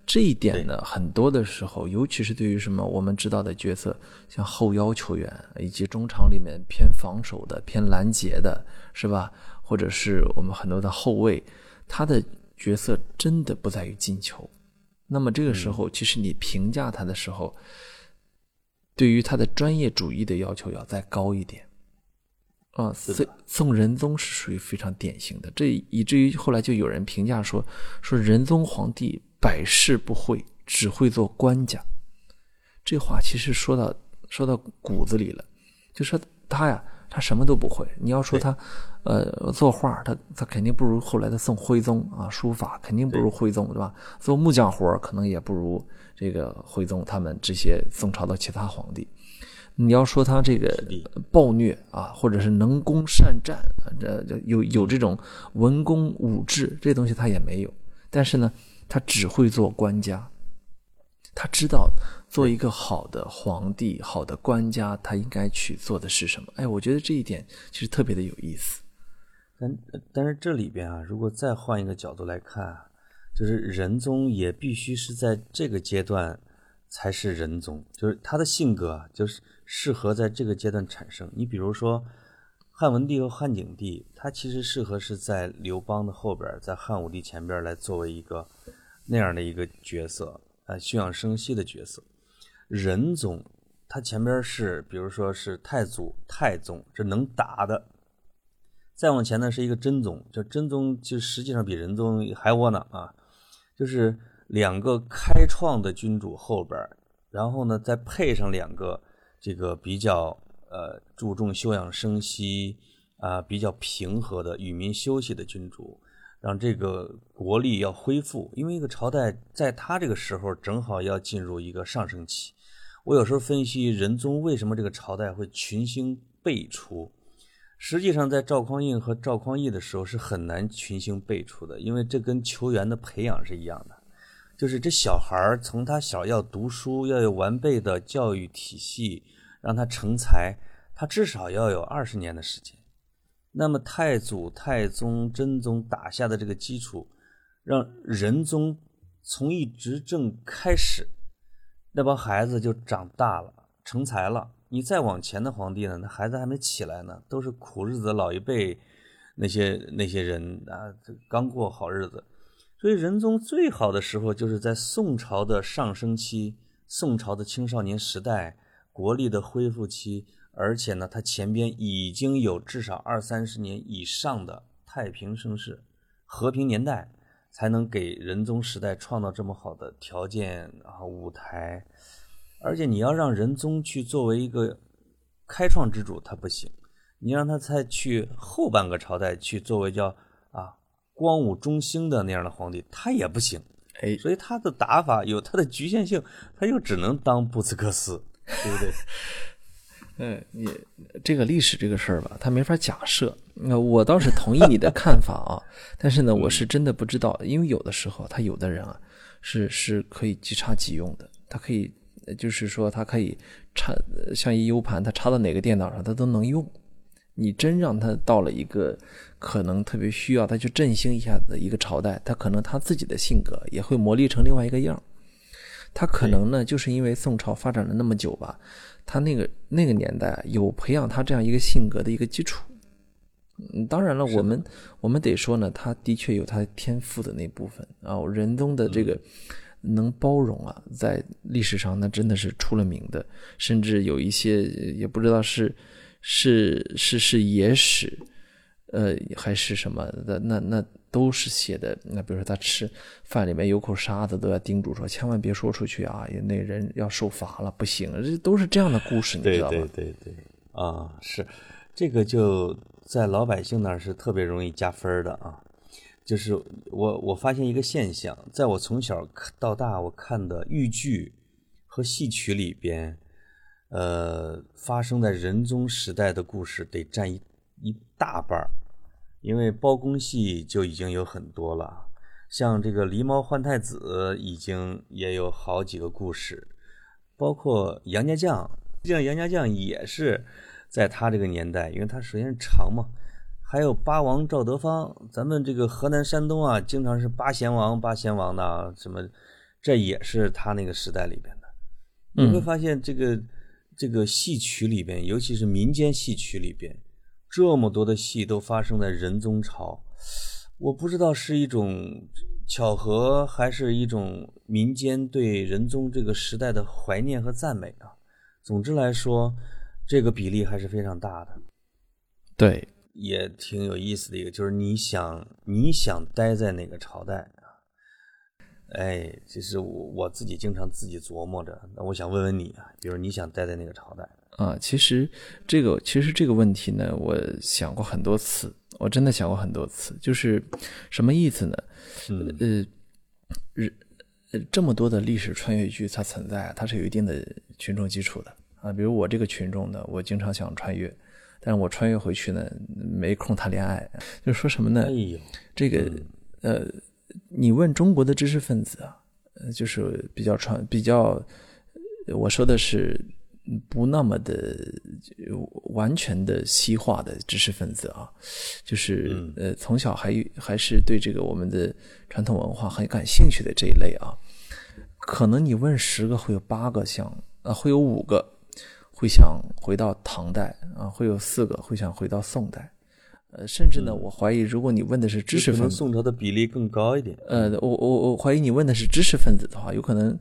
这一点呢，很多的时候，尤其是对于什么我们知道的角色，像后腰球员以及中场里面偏防守的、偏拦截的，是吧？或者是我们很多的后卫，他的角色真的不在于进球。那么这个时候，其实你评价他的时候，对于他的专业主义的要求要再高一点。啊，宋宋仁宗是属于非常典型的，这以至于后来就有人评价说，说仁宗皇帝百事不会，只会做官家。这话其实说到说到骨子里了，就说他呀，他什么都不会。你要说他，呃，作画，他他肯定不如后来的宋徽宗啊，书法肯定不如徽宗，对吧？做木匠活可能也不如这个徽宗他们这些宋朝的其他皇帝。你要说他这个暴虐啊，或者是能攻善战啊，这这有有这种文攻武治这东西他也没有，但是呢，他只会做官家，他知道做一个好的皇帝、好的官家，他应该去做的是什么。哎，我觉得这一点其实特别的有意思。但但是这里边啊，如果再换一个角度来看，就是仁宗也必须是在这个阶段才是仁宗，就是他的性格啊，就是适合在这个阶段产生。你比如说汉文帝和汉景帝，他其实适合是在刘邦的后边，在汉武帝前边来作为一个那样的一个角色，呃，休养生息的角色。仁宗他前边是，比如说是太祖、太宗，这能打的。再往前呢是一个真宗，这真宗就实际上比仁宗还窝囊啊，就是两个开创的君主后边，然后呢再配上两个这个比较呃注重休养生息啊、比较平和的与民休息的君主，让这个国力要恢复，因为一个朝代在他这个时候正好要进入一个上升期。我有时候分析仁宗为什么这个朝代会群星辈出。实际上，在赵匡胤和赵匡胤的时候是很难群星辈出的，因为这跟球员的培养是一样的，就是这小孩儿从他小要读书，要有完备的教育体系，让他成才，他至少要有二十年的时间。那么太祖、太宗、真宗打下的这个基础，让仁宗从一执政开始，那帮孩子就长大了，成才了。你再往前的皇帝呢，那孩子还没起来呢，都是苦日子老一辈那些那些人啊，刚过好日子。所以仁宗最好的时候就是在宋朝的上升期，宋朝的青少年时代，国力的恢复期，而且呢，他前边已经有至少二三十年以上的太平盛世、和平年代，才能给仁宗时代创造这么好的条件啊舞台。而且你要让仁宗去作为一个开创之主，他不行；你让他再去后半个朝代去作为叫啊光武中兴的那样的皇帝，他也不行。哎，所以他的打法有他的局限性，他又只能当布斯克斯，对不对？嗯，你这个历史这个事儿吧，他没法假设。那我倒是同意你的看法啊，但是呢，我是真的不知道，因为有的时候他有的人啊，是是可以即插即用的，他可以。就是说，它可以插像一 U 盘，它插到哪个电脑上，它都能用。你真让它到了一个可能特别需要它去振兴一下的一个朝代，它可能他自己的性格也会磨砺成另外一个样他可能呢，就是因为宋朝发展了那么久吧，他那个那个年代有培养他这样一个性格的一个基础。嗯，当然了，我们我们得说呢，他的确有他天赋的那部分啊，仁宗的这个。能包容啊，在历史上那真的是出了名的，甚至有一些也不知道是是是是野史，呃，还是什么的，那那都是写的。那比如说他吃饭里面有口沙子，都要叮嘱说千万别说出去啊，那人要受罚了，不行。这都是这样的故事，你知道吗？对对对对，啊，是。这个就在老百姓那儿是特别容易加分的啊。就是我我发现一个现象，在我从小到大我看的豫剧和戏曲里边，呃，发生在仁宗时代的故事得占一一大半儿，因为包公戏就已经有很多了，像这个狸猫换太子已经也有好几个故事，包括杨家将，这样杨家将也是在他这个年代，因为他首先是长嘛。还有八王赵德芳，咱们这个河南、山东啊，经常是八贤王、八贤王的什么，这也是他那个时代里边的。你会发现，这个这个戏曲里边，尤其是民间戏曲里边，这么多的戏都发生在仁宗朝，我不知道是一种巧合，还是一种民间对仁宗这个时代的怀念和赞美啊。总之来说，这个比例还是非常大的。对。也挺有意思的一个，就是你想你想待在哪个朝代啊？哎，这是我我自己经常自己琢磨着。那我想问问你啊，比如你想待在哪个朝代啊？其实这个其实这个问题呢，我想过很多次，我真的想过很多次，就是什么意思呢？呃，日这么多的历史穿越剧它存在，它是有一定的群众基础的啊。比如我这个群众呢，我经常想穿越。但是我穿越回去呢，没空谈恋爱。就说什么呢？这个呃，你问中国的知识分子啊，就是比较传比较，我说的是不那么的完全的西化的知识分子啊，就是呃从小还还是对这个我们的传统文化很感兴趣的这一类啊，可能你问十个会有八个像啊，会有五个。会想回到唐代啊，会有四个会想回到宋代，呃，甚至呢，我怀疑，如果你问的是知识分子，宋朝的比例更高一点。呃，我我我怀疑你问的是知识分子的话，有可能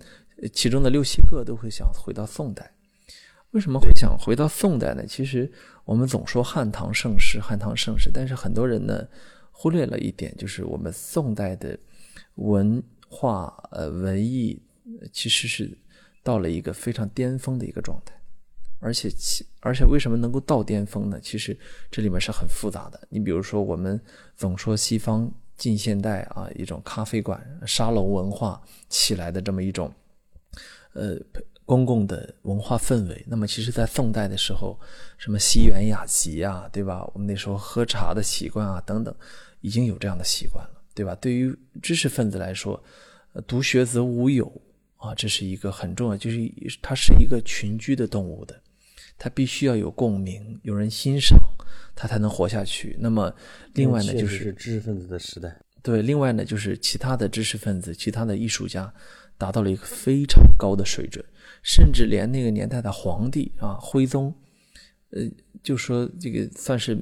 其中的六七个都会想回到宋代。为什么会想回到宋代呢？其实我们总说汉唐盛世，汉唐盛世，但是很多人呢忽略了一点，就是我们宋代的文化呃文艺其实是到了一个非常巅峰的一个状态。而且其而且为什么能够到巅峰呢？其实这里面是很复杂的。你比如说，我们总说西方近现代啊，一种咖啡馆、沙龙文化起来的这么一种，呃，公共的文化氛围。那么，其实，在宋代的时候，什么西园雅集啊，对吧？我们那时候喝茶的习惯啊，等等，已经有这样的习惯了，对吧？对于知识分子来说，独学则无友啊，这是一个很重要，就是它是一个群居的动物的。它必须要有共鸣，有人欣赏，他才能活下去。那么，另外呢，就是知识分子的时代。对，另外呢，就是其他的知识分子、其他的艺术家达到了一个非常高的水准，甚至连那个年代的皇帝啊，徽宗，呃，就说这个算是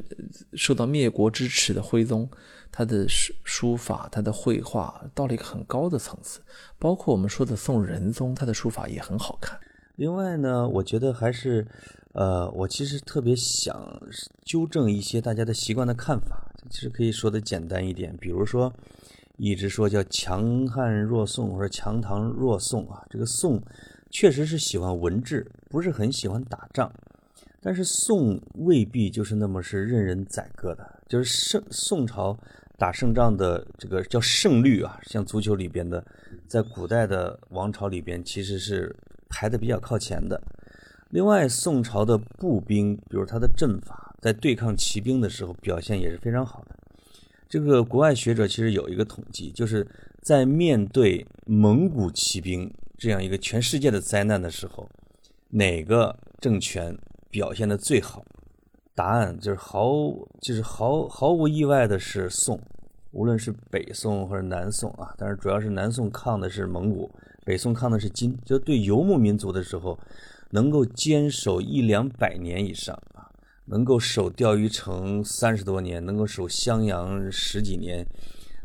受到灭国之耻的徽宗，他的书书法、他的绘画到了一个很高的层次。包括我们说的宋仁宗，他的书法也很好看。另外呢，我觉得还是。呃，我其实特别想纠正一些大家的习惯的看法，其实可以说的简单一点，比如说一直说叫强汉弱宋或者强唐弱宋啊，这个宋确实是喜欢文治，不是很喜欢打仗，但是宋未必就是那么是任人宰割的，就是圣宋朝打胜仗的这个叫胜率啊，像足球里边的，在古代的王朝里边其实是排的比较靠前的。另外，宋朝的步兵，比如他的阵法，在对抗骑兵的时候表现也是非常好的。这个国外学者其实有一个统计，就是在面对蒙古骑兵这样一个全世界的灾难的时候，哪个政权表现的最好？答案就是毫就是毫毫无意外的是宋，无论是北宋或者南宋啊，但是主要是南宋抗的是蒙古，北宋抗的是金，就对游牧民族的时候。能够坚守一两百年以上啊，能够守钓鱼城三十多年，能够守襄阳十几年，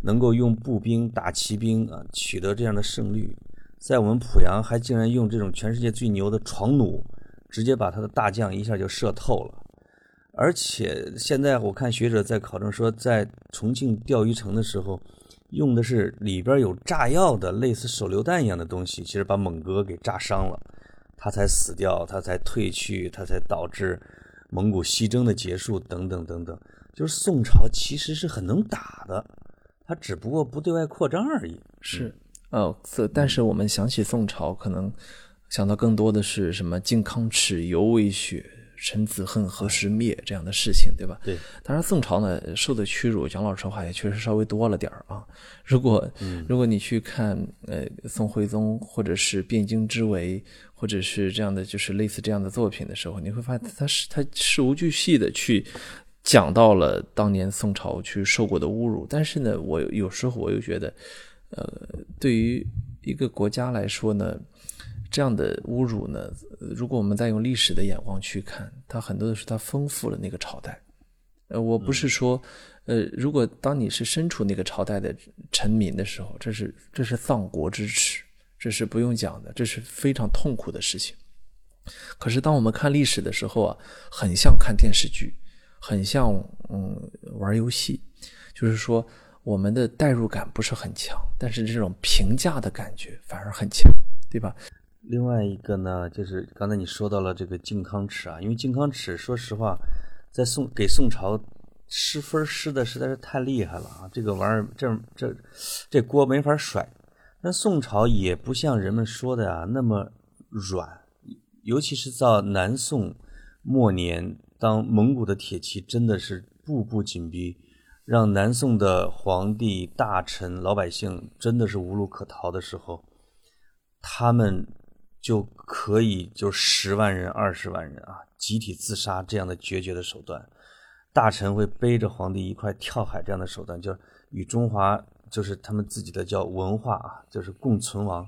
能够用步兵打骑兵啊，取得这样的胜率，在我们濮阳还竟然用这种全世界最牛的床弩，直接把他的大将一下就射透了。而且现在我看学者在考证说，在重庆钓鱼城的时候，用的是里边有炸药的类似手榴弹一样的东西，其实把蒙哥给炸伤了。他才死掉，他才退去，他才导致蒙古西征的结束等等等等，就是宋朝其实是很能打的，他只不过不对外扩张而已。是，哦，这但是我们想起宋朝，可能想到更多的是什么“靖康耻，犹未雪”。臣子恨，何时灭？这样的事情，对吧？对。当然，宋朝呢受的屈辱，讲老实话也确实稍微多了点儿啊。如果如果你去看呃宋徽宗或者是汴京之围，或者是这样的就是类似这样的作品的时候，你会发现他是他事无巨细的去讲到了当年宋朝去受过的侮辱。但是呢，我有时候我又觉得，呃，对于一个国家来说呢。这样的侮辱呢？如果我们再用历史的眼光去看，它很多的是它丰富了那个朝代。呃，我不是说，呃，如果当你是身处那个朝代的臣民的时候，这是这是丧国之耻，这是不用讲的，这是非常痛苦的事情。可是当我们看历史的时候啊，很像看电视剧，很像嗯玩游戏，就是说我们的代入感不是很强，但是这种评价的感觉反而很强，对吧？另外一个呢，就是刚才你说到了这个靖康耻啊，因为靖康耻，说实话，在宋给宋朝失分失的实在是太厉害了啊，这个玩意儿这这这锅没法甩。那宋朝也不像人们说的啊那么软，尤其是到南宋末年，当蒙古的铁骑真的是步步紧逼，让南宋的皇帝、大臣、老百姓真的是无路可逃的时候，他们。就可以就十万人、二十万人啊，集体自杀这样的决绝的手段，大臣会背着皇帝一块跳海这样的手段，就与中华就是他们自己的叫文化啊，就是共存亡。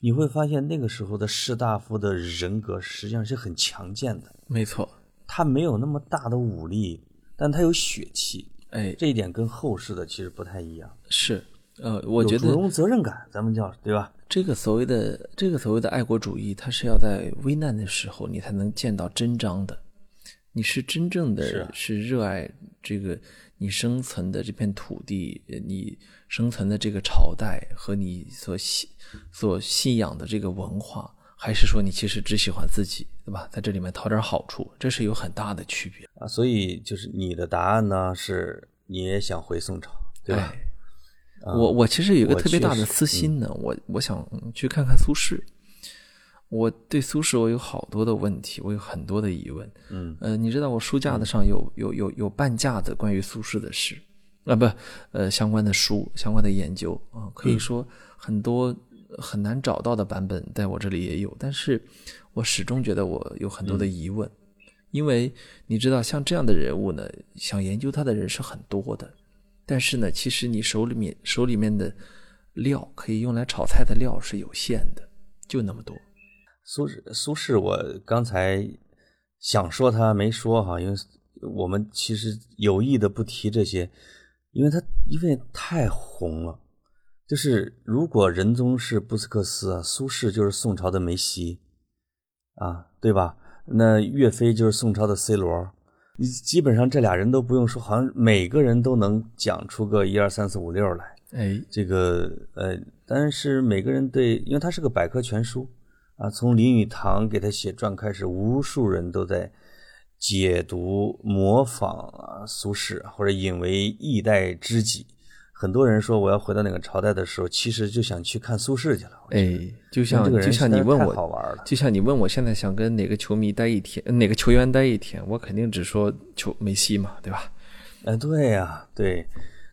你会发现那个时候的士大夫的人格实际上是很强健的，没错，他没有那么大的武力，但他有血气，哎，这一点跟后世的其实不太一样。是，呃，我觉得主责任感，咱们叫对吧？这个所谓的这个所谓的爱国主义，它是要在危难的时候你才能见到真章的。你是真正的是热爱这个你生存的这片土地，你生存的这个朝代和你所信所信仰的这个文化，还是说你其实只喜欢自己，对吧？在这里面讨点好处，这是有很大的区别啊。所以就是你的答案呢，是你也想回宋朝，对吧？我我其实有一个特别大的私心呢，我我想去看看苏轼。我对苏轼我有好多的问题，我有很多的疑问。嗯，呃，你知道我书架子上有有有有半架子关于苏轼的诗啊，不，呃，相关的书、相关的研究啊，可以说很多很难找到的版本在我这里也有，但是我始终觉得我有很多的疑问，因为你知道，像这样的人物呢，想研究他的人是很多的。但是呢，其实你手里面手里面的料可以用来炒菜的料是有限的，就那么多。苏轼，苏轼，我刚才想说他没说哈，因为我们其实有意的不提这些，因为他因为太红了。就是如果仁宗是布斯克斯啊，苏轼就是宋朝的梅西啊，对吧？那岳飞就是宋朝的 C 罗。你基本上这俩人都不用说，好像每个人都能讲出个一二三四五六来。哎，这个呃，但是每个人对，因为他是个百科全书啊，从林语堂给他写传开始，无数人都在解读、模仿啊苏轼，或者引为一代知己。很多人说我要回到那个朝代的时候，其实就想去看苏轼去了。哎，就像就像你问我，就像你问我现在想跟哪个球迷待一天，哪个球员待一天，我肯定只说球梅西嘛，对吧？哎，对呀，对。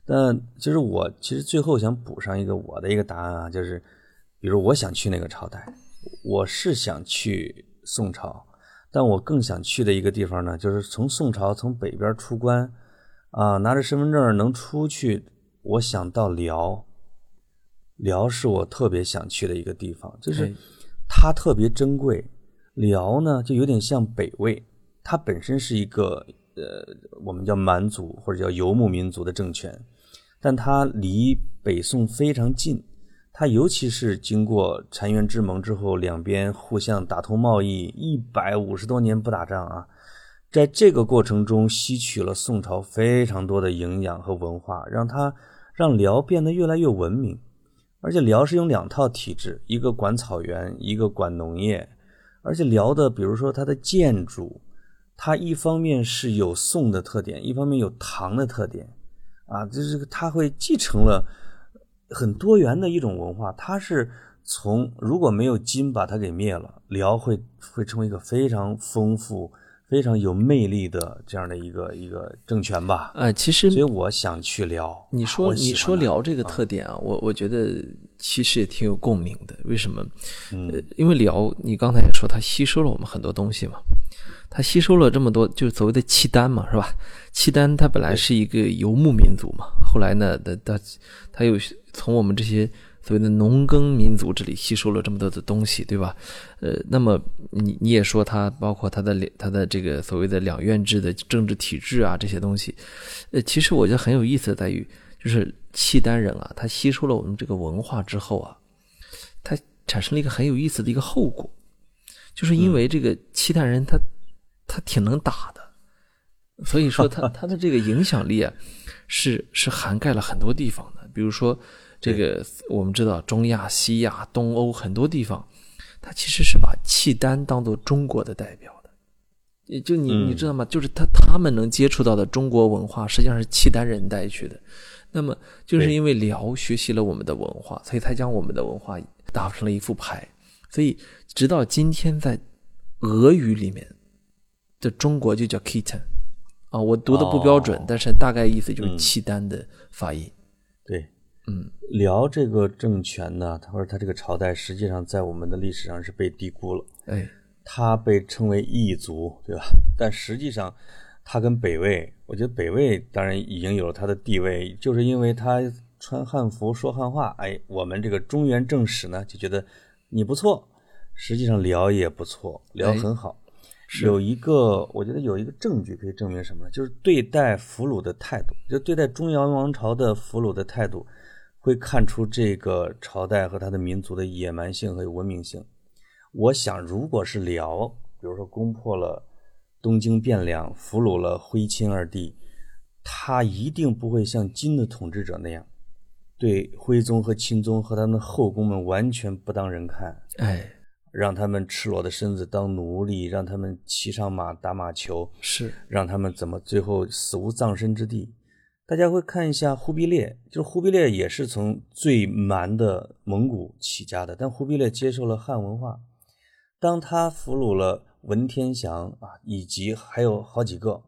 那就是我其实最后想补上一个我的一个答案啊，就是比如我想去那个朝代，我是想去宋朝，但我更想去的一个地方呢，就是从宋朝从北边出关啊，拿着身份证能出去。我想到辽，辽是我特别想去的一个地方，就是它特别珍贵。辽呢，就有点像北魏，它本身是一个呃，我们叫蛮族或者叫游牧民族的政权，但它离北宋非常近。它尤其是经过澶渊之盟之后，两边互相打通贸易，一百五十多年不打仗啊。在这个过程中，吸取了宋朝非常多的营养和文化，让它让辽变得越来越文明。而且辽是用两套体制，一个管草原，一个管农业。而且辽的，比如说它的建筑，它一方面是有宋的特点，一方面有唐的特点，啊，就是它会继承了很多元的一种文化。它是从如果没有金把它给灭了，辽会会成为一个非常丰富。非常有魅力的这样的一个一个政权吧。呃，其实，所以我想去辽。你说你说辽这个特点啊，我我觉得其实也挺有共鸣的。为什么？嗯，因为辽，你刚才也说它吸收了我们很多东西嘛，它吸收了这么多，就是所谓的契丹嘛，是吧？契丹它本来是一个游牧民族嘛，后来呢，它它它又从我们这些。所谓的农耕民族这里吸收了这么多的东西，对吧？呃，那么你你也说他包括他的他的这个所谓的两院制的政治体制啊，这些东西，呃，其实我觉得很有意思的在于，就是契丹人啊，他吸收了我们这个文化之后啊，他产生了一个很有意思的一个后果，就是因为这个契丹人他他挺能打的，所以说他 他的这个影响力啊，是是涵盖了很多地方的，比如说。这个我们知道，中亚、西亚、东欧很多地方，它其实是把契丹当做中国的代表的。也就你你知道吗？就是他他们能接触到的中国文化，实际上是契丹人带去的。那么就是因为辽学习了我们的文化，所以才将我们的文化打成了一副牌。所以直到今天，在俄语里面的中国就叫 Khitan 啊，我读的不标准，但是大概意思就是契丹的发音。对。嗯，辽这个政权呢，他说他这个朝代实际上在我们的历史上是被低估了。哎，他被称为异族，对吧？但实际上，他跟北魏，我觉得北魏当然已经有了他的地位，就是因为他穿汉服说汉话。哎，我们这个中原正史呢就觉得你不错。实际上辽也不错，辽很好。有一个，我觉得有一个证据可以证明什么呢？就是对待俘虏的态度，就对待中原王朝的俘虏的态度。会看出这个朝代和他的民族的野蛮性和文明性。我想，如果是辽，比如说攻破了东京汴梁，俘虏了徽钦二帝，他一定不会像金的统治者那样，对徽宗和钦宗和他们的后宫们完全不当人看。哎，让他们赤裸的身子当奴隶，让他们骑上马打马球，是让他们怎么最后死无葬身之地。大家会看一下忽必烈，就是忽必烈也是从最蛮的蒙古起家的，但忽必烈接受了汉文化。当他俘虏了文天祥啊，以及还有好几个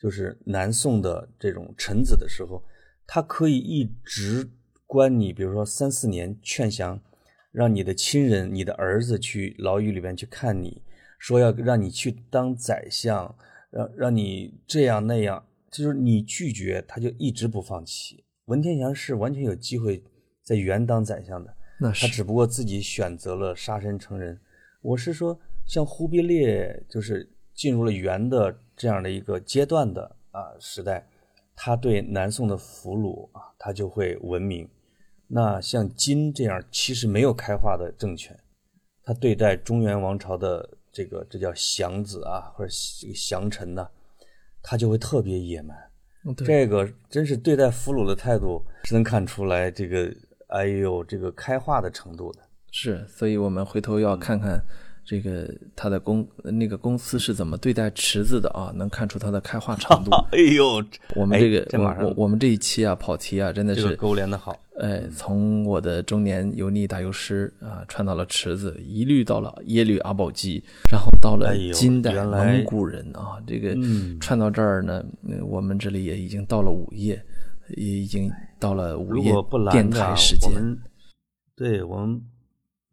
就是南宋的这种臣子的时候，他可以一直关你，比如说三四年，劝降，让你的亲人、你的儿子去牢狱里边去看你，说要让你去当宰相，让让你这样那样。就是你拒绝，他就一直不放弃。文天祥是完全有机会在元当宰相的，那他只不过自己选择了杀身成仁。我是说，像忽必烈，就是进入了元的这样的一个阶段的啊时代，他对南宋的俘虏啊，他就会闻名。那像金这样其实没有开化的政权，他对待中原王朝的这个这叫降子啊，或者这个降臣呢？他就会特别野蛮，这个真是对待俘虏的态度是能看出来，这个哎呦，这个开化的程度的。是，所以我们回头要看看。这个他的公那个公司是怎么对待池子的啊？能看出它的开化程度。哎呦，我们这个我我我们这一期啊跑题啊真的是勾连的好。哎，从我的中年油腻大油师啊，串到了池子，一律到了耶律阿保机，然后到了金代蒙古人啊，这个串到这儿呢，我们这里也已经到了午夜，也已经到了午夜电台时间。对我们。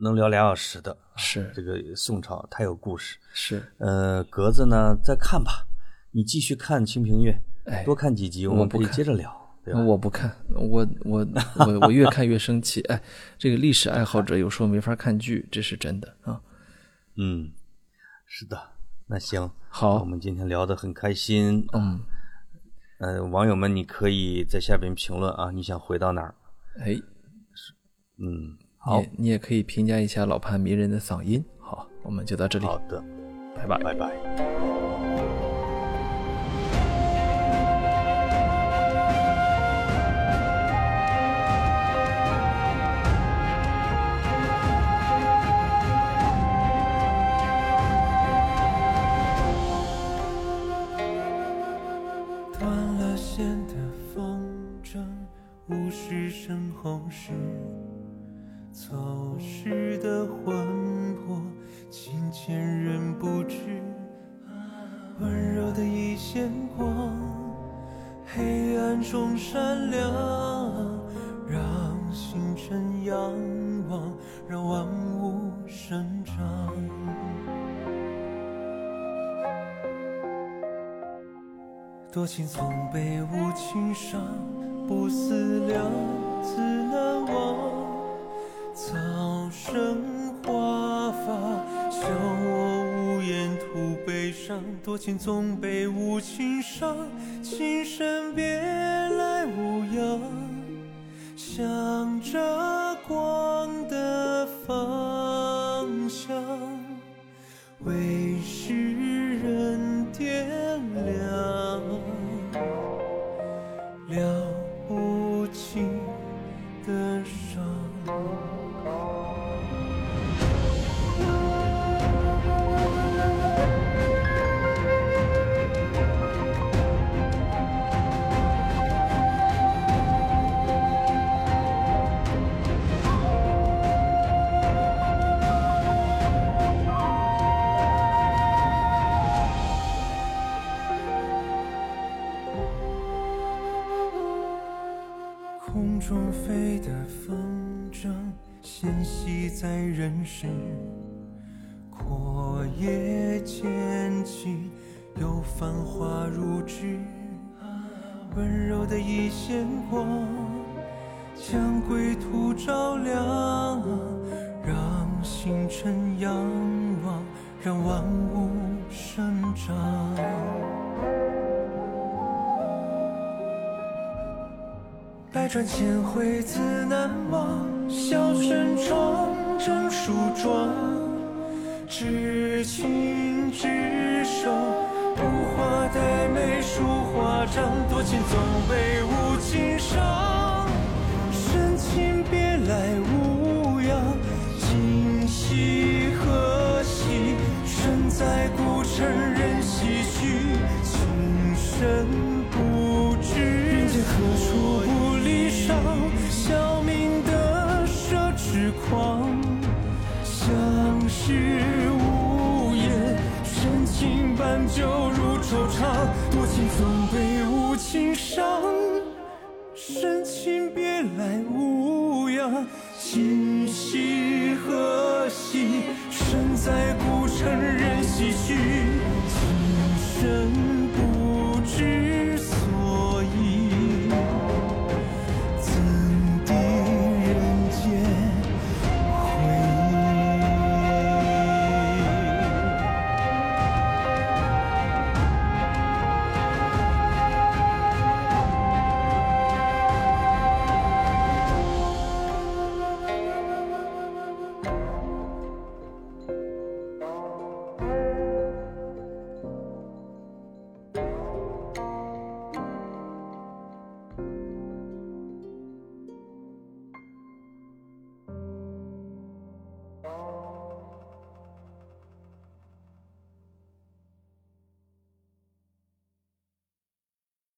能聊俩小时的，是这个宋朝太有故事，是呃格子呢再看吧，你继续看《清平乐》，哎，多看几集，我们可以接着聊。我不看，我我 我我越看越生气。哎，这个历史爱好者有时候没法看剧，这是真的啊。嗯，是的，那行，好，我们今天聊得很开心。嗯，呃，网友们，你可以在下边评论啊，你想回到哪儿？哎，是，嗯。好，你也可以评价一下老潘迷人的嗓音。好，我们就到这里。好的，拜拜，拜拜。情总被无情伤，不思量，自难忘。早生华发，笑我无言吐悲伤。多情总被无情伤，情深别来无恙。向着光空中飞的风筝，纤细在人世。阔叶渐起，有繁花如织。温柔的一线光，将归途照亮，让星辰仰望，让万物生长。百转千回自难忘，笑声中正梳妆，至情至手，不花带眉梳花掌，多情总被无情伤，深情别来无恙，今夕何夕？身在古城人唏嘘，情深狂，相识无言，深情伴酒如惆怅，多情总被无情伤。深情别来无恙，今夕何夕？身在古城任唏嘘，